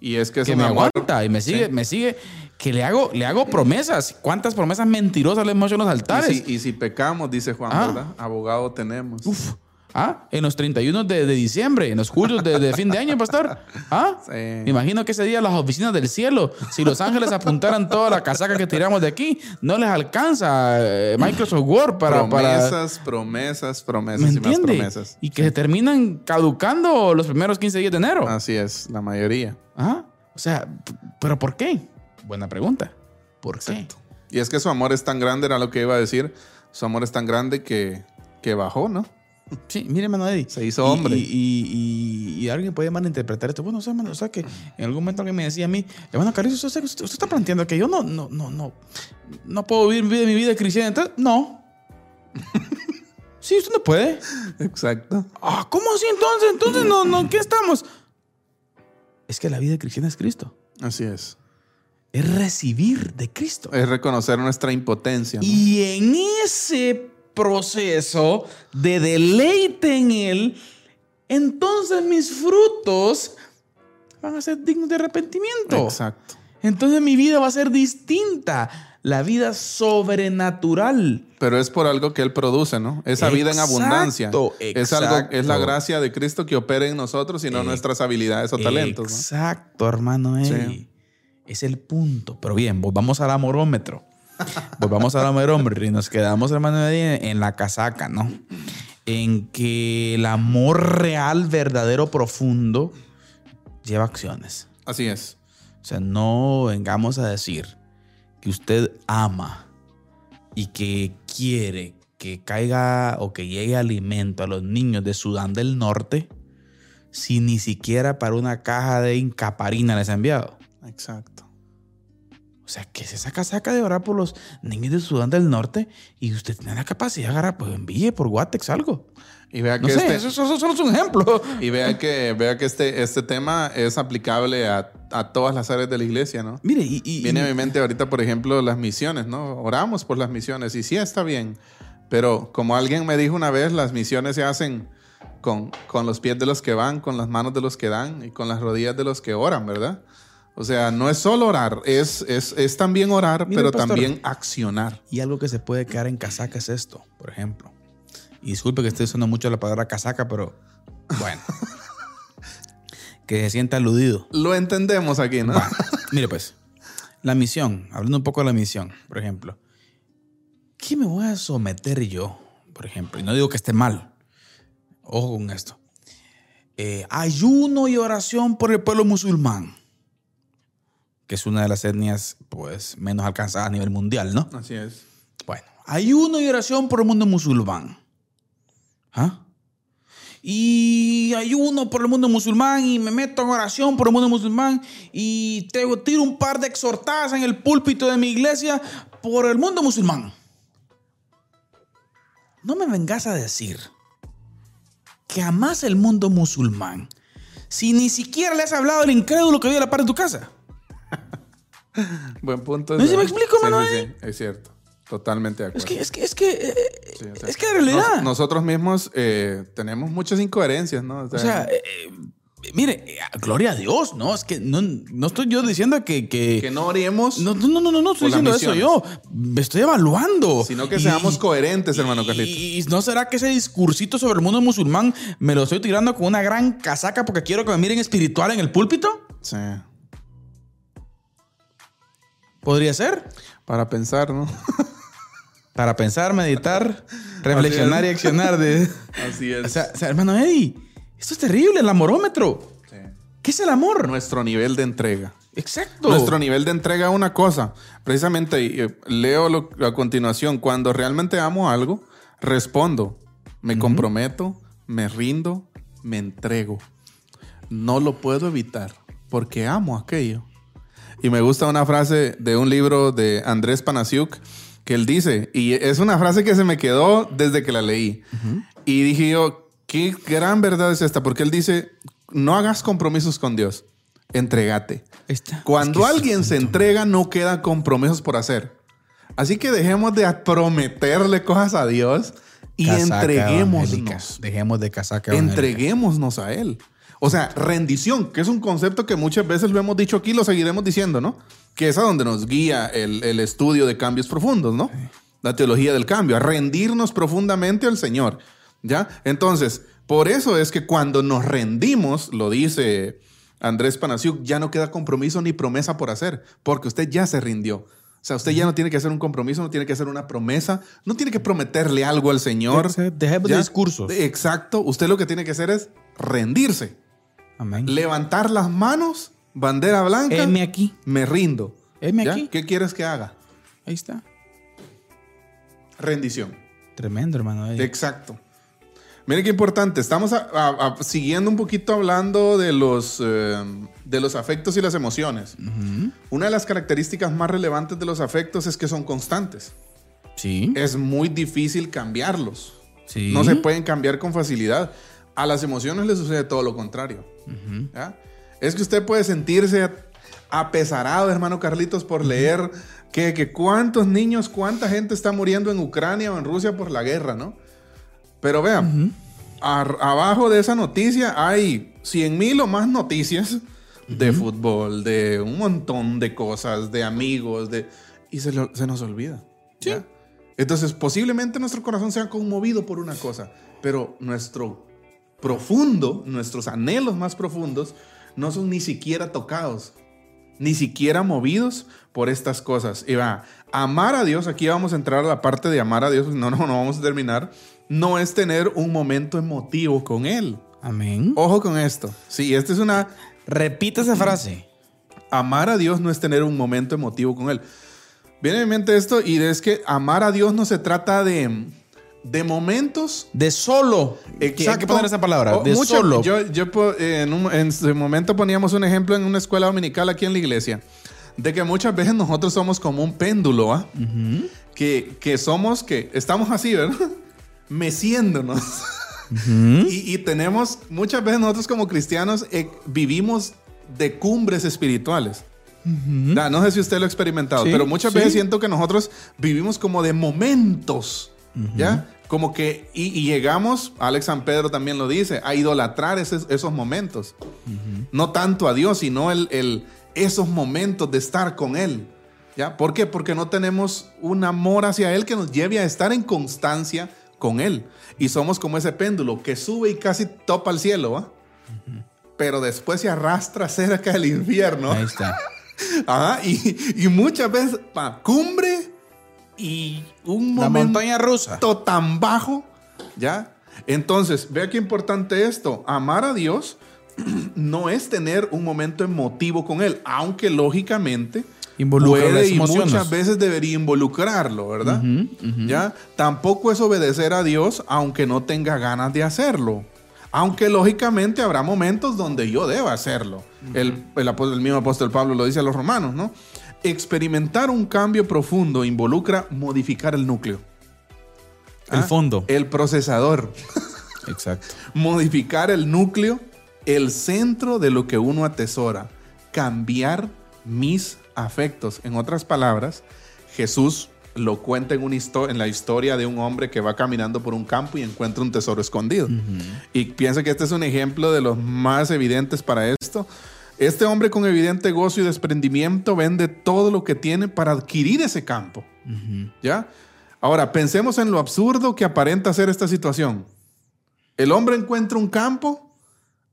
Y es que es Que me amor. aguanta y me sigue, Sí. me sigue. Que le hago, le hago promesas. ¿Cuántas promesas mentirosas le hemos hecho en los Y altares? si, y si pecamos, dice Juan, Ah. ¿verdad? Abogado tenemos. Uf. ¿Ah? En los 31 de, de diciembre, en los julio de, de fin de año, pastor. ¿Ah? Sí. Me imagino que ese día las oficinas del cielo, si los ángeles apuntaran toda la casaca que tiramos de aquí, no les alcanza eh, Microsoft Word para... para promesas, promesas, promesas ¿Me y más promesas. Y que se terminan caducando los primeros 15 días de enero. Así es, la mayoría. ¿Ah? O sea, ¿pero por qué? Buena pregunta. ¿Por qué? Y es que su amor es tan grande, era lo que iba a decir. Su amor es tan grande que, que bajó, ¿no? Sí, mire, hermano Eddie. Se hizo hombre. Y, y- y- y alguien puede malinterpretar esto. Bueno, o sea, hermano, o sea, que en algún momento alguien me decía a mí, hermano Carlitos, usted, usted- usted está planteando que yo no, no, no, no, no puedo vivir mi vida- mi vida cristiana. Entonces, no. sí, usted no puede. Exacto. Ah, ¿cómo así entonces? Entonces, no, no, ¿qué estamos? Es que la vida cristiana es Cristo. Así es. Es recibir de Cristo. Es reconocer nuestra impotencia. ¿no? Y en ese proceso de deleite en Él, entonces mis frutos van a ser dignos de arrepentimiento. Exacto. Entonces mi vida va a ser distinta. La vida sobrenatural. Pero es por algo que Él produce, ¿no? Esa vida en Exacto, abundancia. Es algo, es la exacto. gracia de Cristo que opera en nosotros y no Eh, nuestras habilidades o talentos. ¿no? Exacto, hermano. Sí. Es el punto. Pero bien, volvamos al amorómetro. Volvamos al amorómetro y nos quedamos, hermano, en la casaca, ¿no? En que el amor real, verdadero, profundo, lleva acciones. Así es. O sea, no vengamos a decir que usted ama y que quiere que caiga o que llegue alimento a los niños de Sudán del Norte si ni siquiera para una caja de incaparina les ha enviado. Exacto. O sea, que se saca saca de orar por los niños de Sudán del Norte y usted tiene la capacidad de agarrar, pues envíe por Guatex algo. Y vea No que sé, este, eso, eso solo es un ejemplo. y vea que, vea que este, este tema es aplicable a, a todas las áreas de la iglesia, ¿no? Mire, y, y- Viene a y- mi mente ahorita, por ejemplo, las misiones, ¿no? Oramos por las misiones y sí está bien. Pero como alguien me dijo una vez, las misiones se hacen con, con los pies de los que van, con las manos de los que dan y con las rodillas de los que oran, ¿verdad? O sea, no es solo orar, es, es, es también orar, pero pastor. también accionar. Y algo que se puede quedar en casaca es esto, por ejemplo. Y disculpe que estoy usando mucho la palabra casaca, pero bueno. que se sienta aludido. Lo entendemos aquí, ¿no? Mire pues, la misión, hablando un poco de la misión, por ejemplo. ¿Qué me voy a someter yo, por ejemplo? Y no digo que esté mal. Ojo con esto. Eh, ayuno y oración por el pueblo musulmán, que es una de las etnias pues, menos alcanzadas a nivel mundial, ¿no? Así es. Bueno, ayuno y oración por el mundo musulmán. ¿Ah? Y ayuno por el mundo musulmán y me meto en oración por el mundo musulmán y te tiro un par de exhortadas en el púlpito de mi iglesia por el mundo musulmán. No me vengas a decir que amas el mundo musulmán si ni siquiera le has hablado al incrédulo que vive a la par de tu casa. Buen punto. ¿No si me explico, Manuel? sí, sí, es cierto. Totalmente de acuerdo. Es que, es que, es que, eh, Sí, o sea, es que de realidad. nos- nosotros mismos eh, tenemos muchas incoherencias, ¿no? O sea, eh, eh, mire, gloria a Dios, ¿no? Es que no, no estoy yo diciendo que... que, que no oremos, no, no, no, no, no estoy diciendo eso yo. Me estoy evaluando. sino que Y- seamos coherentes, hermano y- Carlito. Y, no será que ese discursito sobre el mundo musulmán me lo estoy tirando con una gran casaca porque quiero que me miren espiritual en el púlpito? Sí. Podría ser. Para pensar, ¿no? Para pensar, meditar, reflexionar y accionar. De... Así es. O sea, o sea, hermano Eddie, esto es terrible, el amorómetro. Sí. ¿Qué es el amor? Nuestro nivel de entrega. Exacto. Nuestro nivel de entrega a una cosa. Precisamente eh, leo lo- a continuación. Cuando realmente amo algo, respondo. Me comprometo, me rindo, me entrego. No lo puedo evitar porque amo aquello. Y me gusta una frase de un libro de Andrés Panasiuk que él dice, y es una frase que se me quedó desde que la leí. Y dije yo, qué gran verdad es esta, porque él dice, no hagas compromisos con Dios, entregate. Cuando Es que- alguien se entrega, no quedan compromisos por hacer. Así que dejemos de prometerle cosas a Dios y Casaca entreguémonos. Dejemos de casaca. Entreguémonos a Él. O sea, rendición, que es un concepto que muchas veces lo hemos dicho aquí, lo seguiremos diciendo, ¿no? Que es a donde nos guía el, el estudio de cambios profundos, ¿no? La teología del cambio, a rendirnos profundamente al Señor, ¿ya? Entonces, por eso es que cuando nos rendimos, lo dice Andrés Panasiuk, ya no queda compromiso ni promesa por hacer, porque usted ya se rindió. O sea, usted ya no tiene que hacer un compromiso, no tiene que hacer una promesa, no tiene que prometerle algo al Señor. Dejemos de discursos. Exacto. Usted lo que tiene que hacer es rendirse. Amén. Levantar las manos, bandera blanca. Heme aquí. Me rindo. Heme aquí. ¿Qué quieres que haga? Ahí está. Rendición. Tremendo, hermano. Exacto. Miren qué importante. Estamos a- a- a- siguiendo un poquito hablando de los, eh, de los afectos y las emociones. Una de las características más relevantes de los afectos es que son constantes. Sí. Es muy difícil cambiarlos. Sí. No se pueden cambiar con facilidad. A las emociones le sucede todo lo contrario. ¿ya? Es que usted puede sentirse apesarado, hermano Carlitos, por leer que, que cuántos niños, cuánta gente está muriendo en Ucrania o en Rusia por la guerra, ¿no? Pero vean, ar- abajo de esa noticia hay 100 mil o más noticias de fútbol, de un montón de cosas, de amigos, de... Y se, lo- se nos olvida. ¿ya? Entonces, posiblemente nuestro corazón sea conmovido por una cosa, pero nuestro profundo, nuestros anhelos más profundos, no son ni siquiera tocados, ni siquiera movidos por estas cosas. Y va, amar a Dios, aquí vamos a entrar a la parte de amar a Dios, no, no, no vamos a terminar, no es tener un momento emotivo con Él. Amén. Ojo con esto. Sí, esta es una... Repita esa frase. Amar a Dios no es tener un momento emotivo con Él. Viene a mi mente esto y es que amar a Dios no se trata de, de momentos De solo. Hay que poner esa palabra. O- De mucho- solo. Yo, yo eh, en, un, en su momento poníamos un ejemplo en una escuela dominical aquí en la iglesia, de que muchas veces nosotros somos como un péndulo, ¿ah? que, que somos, que estamos así, ¿verdad? Meciéndonos. y, y tenemos, muchas veces nosotros como cristianos eh, vivimos de cumbres espirituales. Ya, No sé si usted lo ha experimentado, Sí, pero muchas sí. veces siento que nosotros vivimos como de momentos, ¿ya? Como que, y, y llegamos, Alex San Pedro también lo dice, a idolatrar esos, esos momentos. No tanto a Dios, sino el, el- esos momentos de estar con Él. ¿Ya? ¿Por qué? Porque no tenemos un amor hacia Él que nos lleve a estar en constancia con Él. Y somos como ese péndulo que sube y casi topa al cielo, ¿va? Pero después se arrastra cerca del infierno. Ahí está. Ajá, y, y muchas veces pa, cumbre y un La momento montaña rusa. tan bajo, ¿ya? Entonces, vea qué importante esto. Amar a Dios no es tener un momento emotivo con Él, aunque lógicamente Involucra puede las y emociones. muchas veces debería involucrarlo, ¿verdad? ¿Ya? Tampoco es obedecer a Dios aunque no tenga ganas de hacerlo. Aunque lógicamente habrá momentos donde yo deba hacerlo. el, el, el mismo apóstol Pablo lo dice a los romanos, ¿no? Experimentar un cambio profundo involucra modificar el núcleo. El ¿Ah? fondo. El procesador. Exacto. Modificar el núcleo, el centro de lo que uno atesora. Cambiar mis afectos. En otras palabras, Jesús lo cuenta en, una en la historia de un hombre que va caminando por un campo y encuentra un tesoro escondido. Y piensa que este es un ejemplo de los más evidentes para esto. Este hombre con evidente gozo y desprendimiento vende todo lo que tiene para adquirir ese campo. ¿Ya? Ahora, pensemos en lo absurdo que aparenta ser esta situación. El hombre encuentra un campo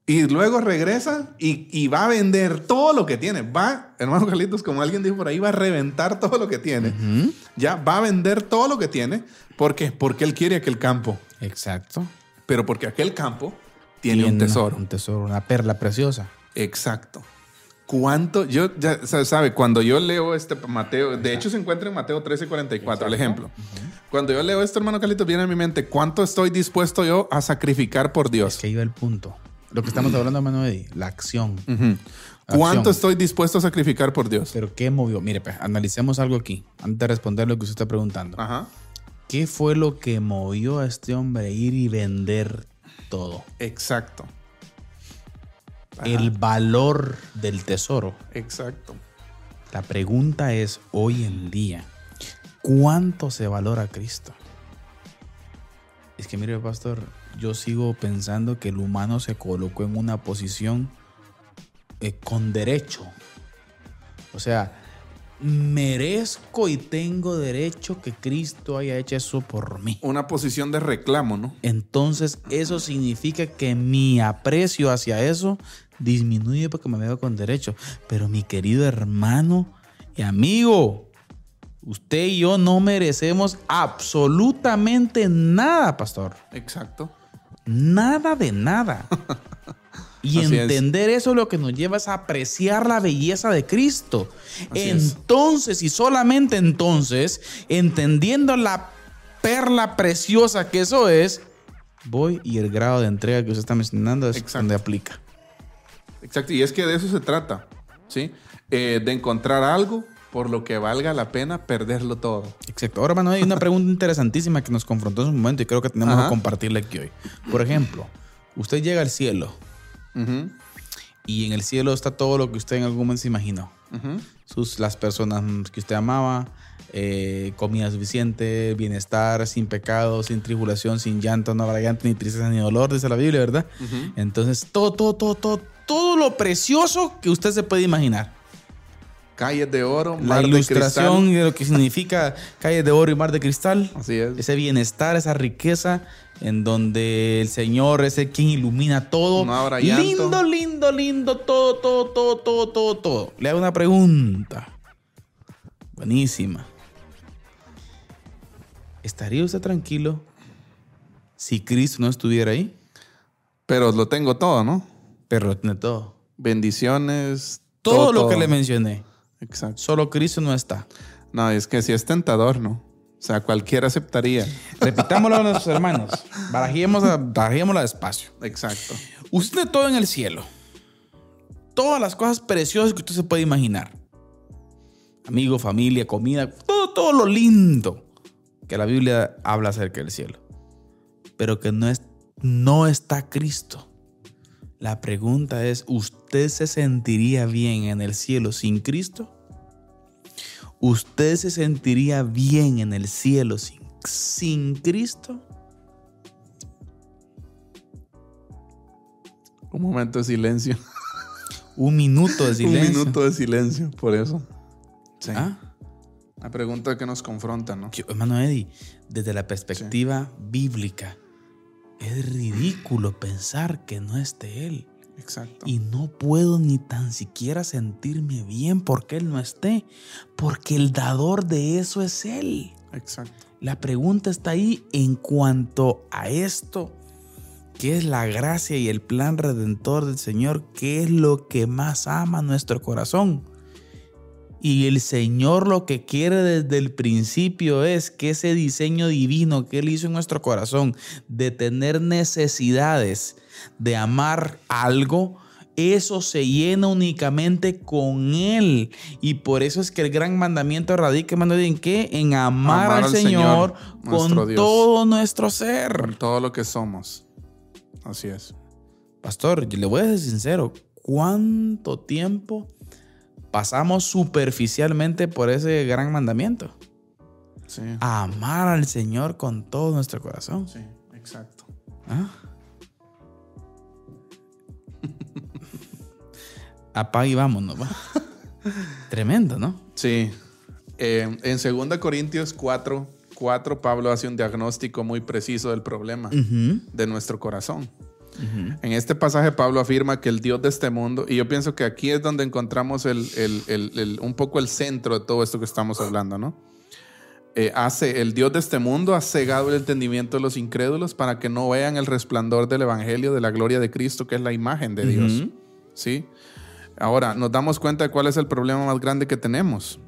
y luego regresa y, y va a vender todo lo que tiene. Va, hermano Carlitos, como alguien dijo por ahí, va a reventar todo lo que tiene. Ya, va a vender todo lo que tiene. ¿Por qué? Porque él quiere aquel campo. Exacto. Pero porque aquel campo tiene un tesoro. Un tesoro, una perla preciosa. Exacto. ¿Cuánto? Yo, ya sa- sabe, cuando yo leo este Mateo, de hecho se encuentra en Mateo 13, 44, el ejemplo. Cuando yo leo esto, hermano Carlitos, viene a mi mente, ¿cuánto estoy dispuesto yo a sacrificar por Dios? Es que iba el punto. Lo que estamos hablando, hermano Eddie, la acción. ¿Cuánto Acción. estoy dispuesto a sacrificar por Dios? Pero ¿qué movió? Mire, pues, analicemos algo aquí, antes de responder lo que usted está preguntando. Ajá. ¿Qué fue lo que movió a este hombre a ir y vender todo? Exacto. Ajá. El valor del tesoro. Exacto. La pregunta es, hoy en día, ¿cuánto se valora Cristo? Es que mire, pastor, yo sigo pensando que el humano se colocó en una posición eh, con derecho. O sea, merezco y tengo derecho que Cristo haya hecho eso por mí. Una posición de reclamo, ¿no? Entonces eso significa que mi aprecio hacia eso disminuye porque me veo con derecho. Pero mi querido hermano y amigo, usted y yo no merecemos absolutamente nada, pastor. Exacto. Nada de nada. Y Así es. entender eso es lo que nos lleva es a apreciar la belleza de Cristo. Así es. entonces y solamente entonces, entendiendo la perla preciosa que eso es, voy y el grado de entrega que usted está mencionando es Exacto. donde aplica. Exacto. Y es que de eso se trata, ¿sí? Eh, de encontrar algo por lo que valga la pena perderlo todo. Exacto. Ahora, hermano, hay una pregunta interesantísima que nos confrontó en su momento y creo que tenemos Ajá. que compartirla aquí hoy. Por ejemplo, usted llega al cielo Ujú, y en el cielo está todo lo que usted en algún momento se imaginó. ujú. sus, las personas que usted amaba, eh, comida suficiente, bienestar, sin pecado, sin tribulación, sin llanto, no habrá llanto, ni tristeza, ni dolor, dice la Biblia, ¿verdad? Entonces, todo, todo, todo, todo, todo lo precioso que usted se puede imaginar. Calles de oro, La mar de ilustración cristal. de lo que significa calles de oro y mar de cristal. Así es. Ese bienestar, esa riqueza en donde el Señor es el quien ilumina todo. No habrá llanto. lindo, lindo, lindo, todo, todo, todo, todo, todo, todo. Le hago una pregunta. Buenísima. ¿Estaría usted tranquilo si Cristo no estuviera ahí? Pero lo tengo todo, ¿no? Pero tiene todo. Bendiciones. Todo, lo que le mencioné. Exacto. Solo Cristo no está. No, es que si es tentador, ¿no? O sea, cualquiera aceptaría. Repitámoslo a nuestros hermanos. Barajémosla, barajémosla despacio. Exacto. Usted tiene todo en el cielo. Todas las cosas preciosas que usted se puede imaginar. Amigos, familia, comida, todo, todo lo lindo que la Biblia habla acerca del cielo. Pero que no, es, no está Cristo. La pregunta es, ¿usted se sentiría bien en el cielo sin Cristo? ¿Usted se sentiría bien en el cielo sin, sin Cristo? Un momento de silencio. Un minuto de silencio. Un minuto de silencio, por eso. Sí. ¿Ah? La pregunta que nos confronta, ¿no? Yo, hermano Eddie, desde la perspectiva bíblica, es ridículo pensar que no esté Él. Exacto. Y no puedo ni tan siquiera sentirme bien porque Él no esté, porque el dador de eso es Él. Exacto. La pregunta está ahí en cuanto a esto, que es la gracia y el plan redentor del Señor, ¿qué es lo que más ama nuestro corazón? Y el Señor lo que quiere desde el principio es que ese diseño divino que Él hizo en nuestro corazón de tener necesidades, de amar algo, eso se llena únicamente con Él. Y por eso es que el gran mandamiento radica, hermano, ¿en qué? En amar, Amar al Señor, con Dios. todo nuestro Con ser. todo lo que somos. Así es. Pastor, yo le voy a ser sincero, ¿cuánto tiempo pasamos superficialmente por ese gran mandamiento? Sí. Amar al Señor con todo nuestro corazón. Sí, exacto. ¿Ah? Apaga y vámonos, va. Tremendo, ¿no? Sí. Eh, en 2 Corintios 4, 4, Pablo hace un diagnóstico muy preciso del problema de nuestro corazón. En este pasaje Pablo afirma que el Dios de este mundo, y yo pienso que aquí es donde encontramos el, el- el- un poco el centro de todo esto que estamos hablando, ¿no? Eh, hace, el Dios de este mundo ha cegado el entendimiento de los incrédulos para que no vean el resplandor del Evangelio de la gloria de Cristo, que es la imagen de Dios. ¿Sí? Ahora, nos damos cuenta de cuál es el problema más grande que tenemos.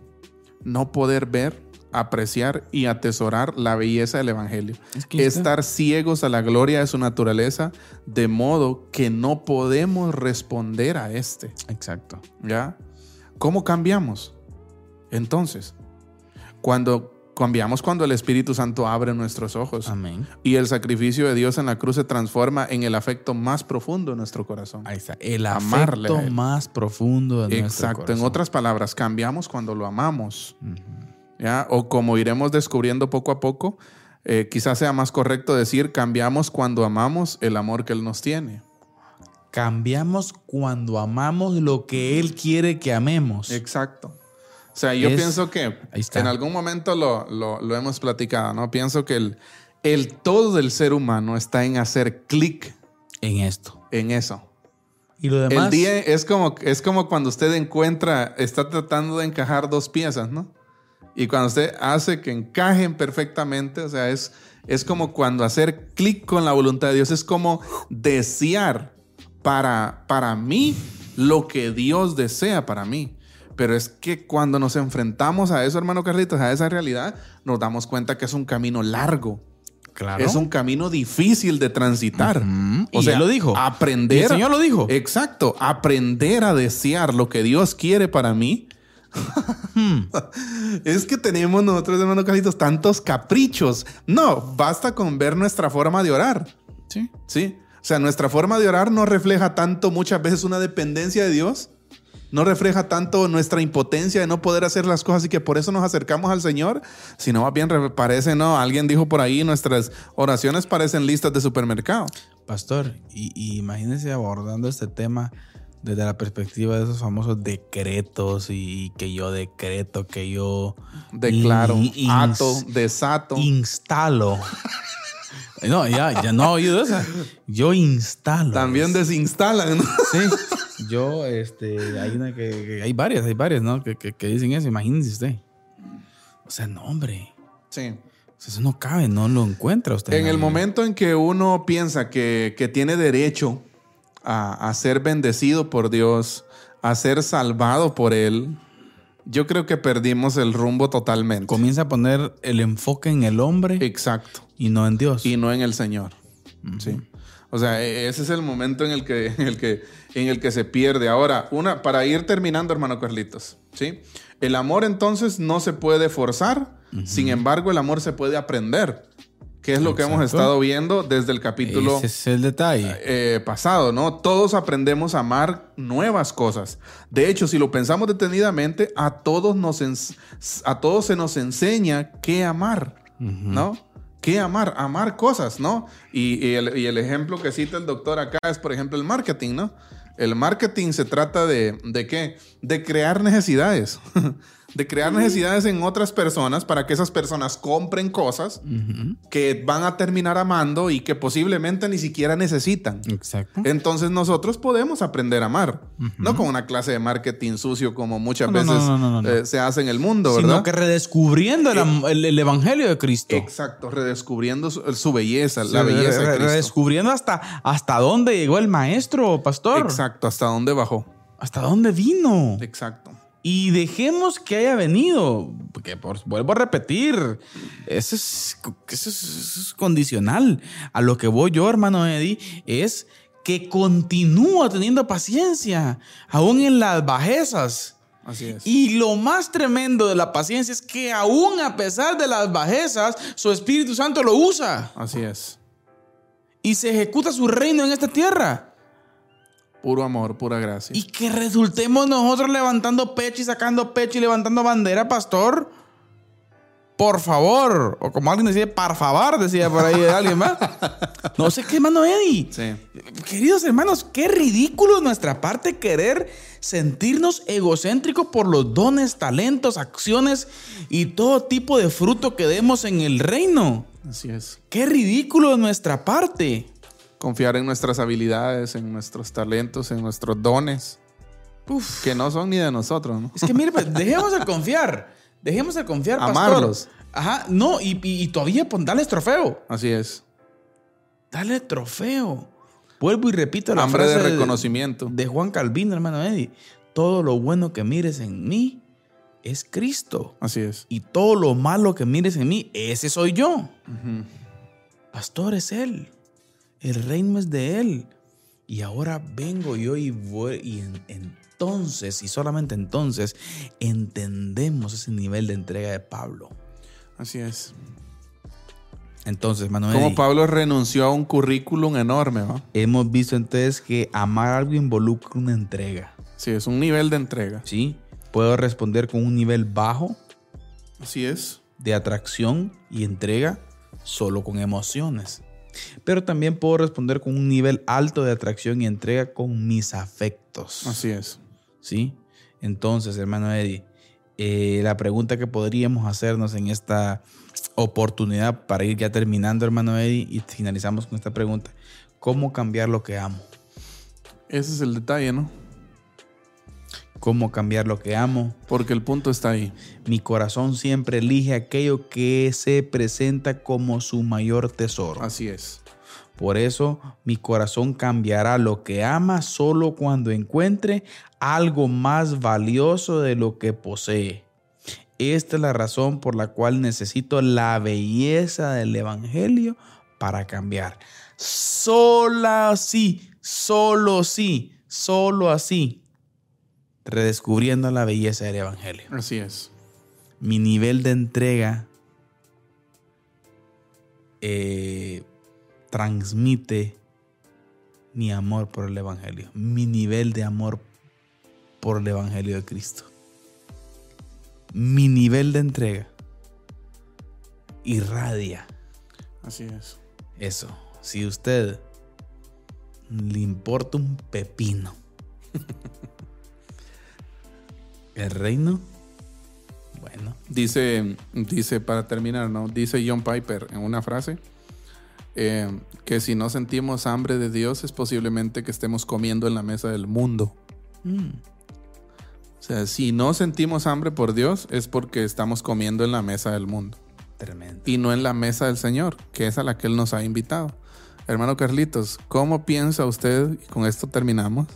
No poder ver, apreciar y atesorar la belleza del Evangelio. Es que está- Estar ciegos a la gloria de su naturaleza, de modo que no podemos responder a este. Exacto. ¿Ya? ¿Cómo cambiamos? Entonces, cuando cambiamos cuando el Espíritu Santo abre nuestros ojos Amén. y el sacrificio de Dios en la cruz se transforma en el afecto más profundo de nuestro corazón. Ahí está. El Amarle afecto más profundo de nuestro Exacto. En corazón. otras palabras, cambiamos cuando lo amamos. Ujú. ¿Ya? O como iremos descubriendo poco a poco, eh, quizás sea más correcto decir, cambiamos cuando amamos el amor que Él nos tiene. Cambiamos cuando amamos lo que Él quiere que amemos. Exacto. O sea, yo Es- pienso que en algún momento lo, lo- lo hemos platicado, ¿no? Pienso que el, el todo del ser humano está en hacer clic En esto. en eso. Y lo demás. El día es como, es como cuando usted encuentra, está tratando de encajar dos piezas, ¿no? Y cuando usted hace que encajen perfectamente, o sea, es, es como cuando hacer clic con la voluntad de Dios, es como desear para, para mí lo que Dios desea para mí. Pero es que cuando nos enfrentamos a eso, hermano Carlitos, a esa realidad, nos damos cuenta que es un camino largo. Claro. Es un camino difícil de transitar. O Y sea, él lo dijo. Aprender. Y el Señor lo dijo. Exacto. Aprender a desear lo que Dios quiere para mí. Es que tenemos nosotros, hermano Carlitos, tantos caprichos. No, basta con ver nuestra forma de orar. Sí. Sí. O sea, nuestra forma de orar no refleja tanto muchas veces una dependencia de Dios. No refleja tanto nuestra impotencia de no poder hacer las cosas y que por eso nos acercamos al Señor, sino más bien re- parece, ¿no? Alguien dijo por ahí, nuestras oraciones parecen listas de supermercado. Pastor, y, y imagínense abordando este tema desde la perspectiva de esos famosos decretos y, que yo decreto, que yo Declaro, in- ato, desato. instalo. No, ya, ya no he oído eso. Yo instalo. También desinstalan, ¿no? Sí. Yo, este, hay una que, que- hay varias, hay varias, ¿no? Que, que- que dicen eso, imagínense usted. O sea, no, hombre. Sí. O sea, eso no cabe, no lo encuentra usted. En el momento en que uno piensa que, que tiene derecho a, a ser bendecido por Dios, a ser salvado por Él, yo creo que perdimos el rumbo totalmente. Comienza a poner el enfoque en el hombre Exacto. y no en Dios. Y no en el Señor. Sí. O sea, e- ese es el momento en el que, en el que, en el que se pierde. Ahora, una, para ir terminando, hermano Carlitos, ¿sí? El amor entonces no se puede forzar, sin embargo, el amor se puede aprender, que es lo que hemos Exacto. estado viendo desde el capítulo Ese es el detalle. eh, pasado, ¿no? Todos aprendemos a amar nuevas cosas. De hecho, si lo pensamos detenidamente, a todos, nos a todos se nos enseña qué amar, ¿no? ¿Qué amar? Amar cosas, ¿no? Y, y el, y el ejemplo que cita el doctor acá es, por ejemplo, el marketing, ¿no? El marketing se trata de, ¿de qué? De crear necesidades. de crear necesidades en otras personas para que esas personas compren cosas que van a terminar amando y que posiblemente ni siquiera necesitan. Exacto. Entonces nosotros podemos aprender a amar, no con una clase de marketing sucio como muchas No, veces no, no, eh, se hace en el mundo, ¿verdad? Sino que redescubriendo el, am- el- el evangelio de Cristo. Exacto, redescubriendo su, su belleza, la belleza re- de Cristo. Redescubriendo hasta, hasta dónde llegó el maestro, pastor. Exacto, hasta dónde bajó. Hasta dónde vino. Exacto. Y dejemos que haya venido. Porque por- vuelvo a repetir, eso es, eso es- eso es condicional. A lo que voy yo, hermano Eddie, es que continúa teniendo paciencia, aún en las bajezas. Así es. Y lo más tremendo de la paciencia es que aún a pesar de las bajezas, su Espíritu Santo lo usa Así es. y se ejecuta su reino en esta tierra. Puro amor, pura gracia. Y que resultemos nosotros levantando pecho y sacando pecho y levantando bandera, pastor. Por favor. O como alguien decía, favor, decía por ahí alguien más. No sé qué, hermano Eddie. Sí. Queridos hermanos, qué ridículo de nuestra parte querer sentirnos egocéntricos por los dones, talentos, acciones y todo tipo de fruto que demos en el reino. Así es. Qué ridículo de nuestra parte. Confiar en nuestras habilidades, en nuestros talentos, en nuestros dones, Uf. que no son ni de nosotros, ¿no? Es que mire, pues, dejemos de confiar. Dejemos de confiar, pastor. Amarlos. Ajá, no, y, y- y todavía pon, dale trofeo. Así es. Dale trofeo. Vuelvo y repito la Hambre de frase reconocimiento. de Juan Calvino, hermano Eddie. Todo lo bueno que mires en mí es Cristo. Así es. Y todo lo malo que mires en mí, ese soy yo. Pastor es Él. El reino es de Él. Y ahora vengo yo y voy. Y en- entonces, y solamente entonces, entendemos ese nivel de entrega de Pablo. Así es. Entonces, Manuel, Como Pablo renunció a un currículum enorme, ¿va? hemos visto entonces que amar algo involucra una entrega. Sí, es un nivel de entrega. ¿Sí? Puedo responder con un nivel bajo Así es. de atracción y entrega. solo con emociones. Pero también puedo responder con un nivel alto de atracción y entrega con mis afectos. Así es. ¿Sí? Entonces, hermano Eddie, eh, la pregunta que podríamos hacernos en esta oportunidad para ir ya terminando, hermano Eddie, y finalizamos con esta pregunta. ¿Cómo cambiar lo que amo? Ese es el detalle, ¿no? ¿Cómo cambiar lo que amo? Porque el punto está ahí. Mi corazón siempre elige aquello que se presenta como su mayor tesoro. Así es. Por eso mi corazón cambiará lo que ama solo cuando encuentre algo más valioso de lo que posee. Esta es la razón por la cual necesito la belleza del Evangelio para cambiar. Solo así, solo así, solo así, redescubriendo la belleza del Evangelio. Así es. Mi nivel de entrega eh, transmite mi amor por el Evangelio, mi nivel de amor por el Evangelio de Cristo. Mi nivel de entrega irradia Así es. eso. Si usted le importa un pepino el reino, bueno, Dice, dice para terminar, ¿no? Dice John Piper en una frase eh, que si no sentimos hambre de Dios es posiblemente que estemos comiendo en la mesa del mundo. mm, O sea, si no sentimos hambre por Dios es porque estamos comiendo en la mesa del mundo tremendo. y no en la mesa del Señor, que es a la que Él nos ha invitado. Hermano Carlitos, ¿cómo piensa usted? Y con esto terminamos.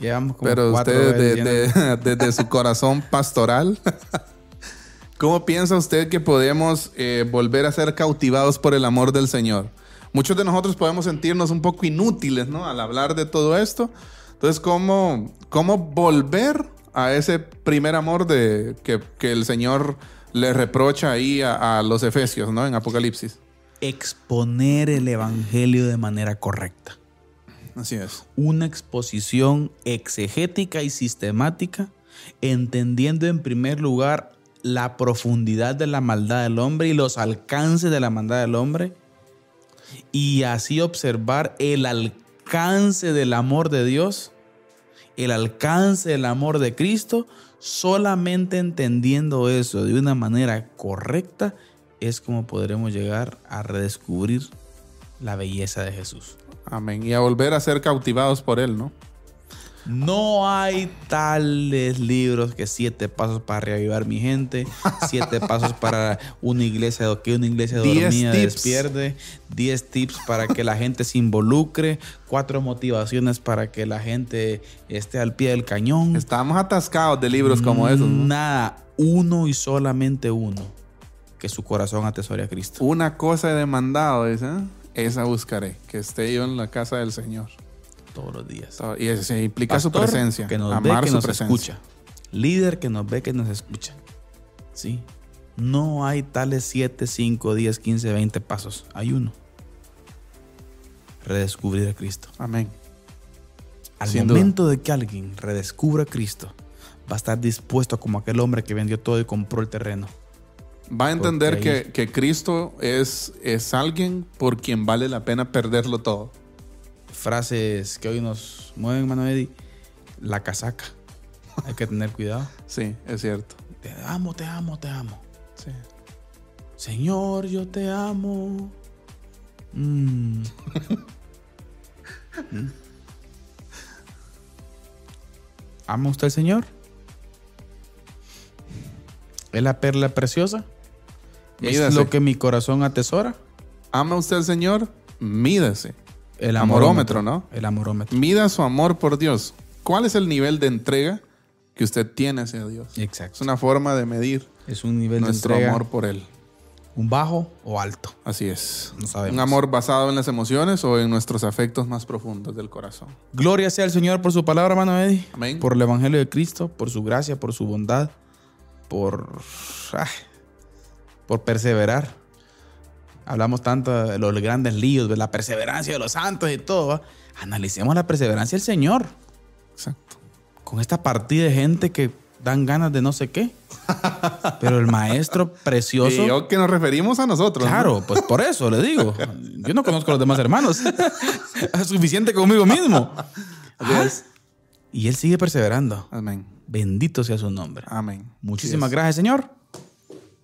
Llevamos como Pero cuatro usted veces de- diciendo- de- desde su corazón pastoral, ¿cómo piensa usted que podemos eh, volver a ser cautivados por el amor del Señor? Muchos de nosotros podemos sentirnos un poco inútiles, ¿no? Al hablar de todo esto. Entonces, ¿cómo, cómo volver a ese primer amor de, que, que el Señor le reprocha ahí a, a los efesios, ¿no? En Apocalipsis. exponer el Evangelio de manera correcta. Así es. Una exposición exegética y sistemática, entendiendo en primer lugar la profundidad de la maldad del hombre y los alcances de la maldad del hombre, y así observar el alcance del amor de Dios, el alcance del amor de Cristo, solamente entendiendo eso de una manera correcta es como podremos llegar a redescubrir la belleza de Jesús. Amén. Y a volver a ser cautivados por Él, ¿no? No hay tales libros que siete pasos para reavivar mi gente, siete pasos para una iglesia que una iglesia Diez dormida despierte, diez tips para que la gente se involucre, cuatro motivaciones para que la gente esté al pie del cañón. Estamos atascados de libros como esos, ¿no? Nada, uno y solamente uno, que su corazón atesore a Cristo. Una cosa he demandado, dice, ¿eh? Esa buscaré, que esté yo en la casa del Señor. Todos los días. Y eso implica su presencia, Que nos amar ve, que su nos presencia. escucha. Líder que nos ve, que nos escucha. Sí. No hay tales 7, 5, 10, 15, 20 pasos. Hay uno. Redescubrir a Cristo. Amén. Al Sin momento de que alguien redescubra a Cristo, va a estar dispuesto como aquel hombre que vendió todo y compró el terreno. Va a entender ahí- que, que Cristo es, es alguien por quien vale la pena perderlo todo. Frases que hoy nos mueven, mano Eddie. La casaca. Hay que tener cuidado. Sí, es cierto. Te amo, te amo, te amo. Sí. Señor, yo te amo. Mm. ¿Ama usted al Señor? ¿Es la perla preciosa? ¿Es lo que mi corazón atesora? ¿Ama usted al Señor? Mídase. El Amorómetro, ¿no? El amorómetro. Mida su amor por Dios. ¿Cuál es el nivel de entrega que usted tiene hacia Dios? Es Exacto. una forma de medir Es un nivel nuestro de entrega. amor por Él. ¿Un bajo o alto? Así es. No sabemos. Un amor basado en las emociones o en nuestros afectos más profundos del corazón. Gloria sea al Señor por su palabra, hermano Eddie. Amén. Por el Evangelio de Cristo, por su gracia, por su bondad, por, ay, por perseverar. Hablamos tanto de los grandes líos, de la perseverancia de los santos y todo. ¿va? Analicemos la perseverancia del Señor. Exacto. Con esta partida de gente que dan ganas de no sé qué. Pero el maestro precioso. Y yo que nos referimos a nosotros. ¿no? Claro, pues por eso le digo. Yo no conozco a los demás hermanos. Es suficiente conmigo mismo. Ah, Y él sigue perseverando. Amén. Bendito sea su nombre. Amén. Muchísimas gracias, Señor.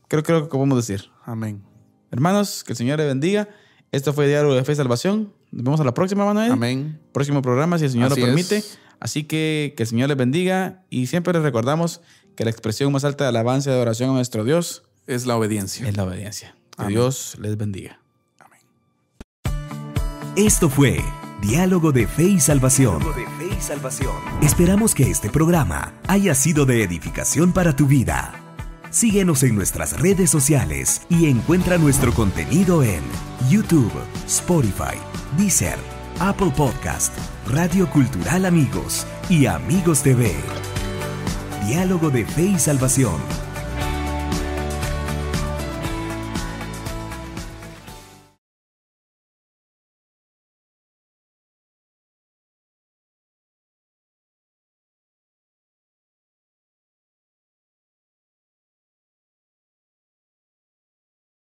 Creo, creo que podemos decir. Amén. Hermanos, que el Señor le bendiga. Esto fue Diálogo de Fe y Salvación. Nos vemos a la próxima, Manuel. Amén. Próximo programa, si el Señor Así lo permite. es. Así que que el Señor les bendiga. Y siempre les recordamos que la expresión más alta de alabanza y adoración a nuestro Dios Es la obediencia. es la obediencia. Que Amén. Dios les bendiga. Esto fue Diálogo de Fe y Salvación. Esperamos que este programa haya sido de edificación para tu vida. Síguenos en nuestras redes sociales y encuentra nuestro contenido en YouTube, Spotify, Deezer, Apple Podcast, Radio Cultural Amigos y Amigos TV. Diálogo de Fe y Salvación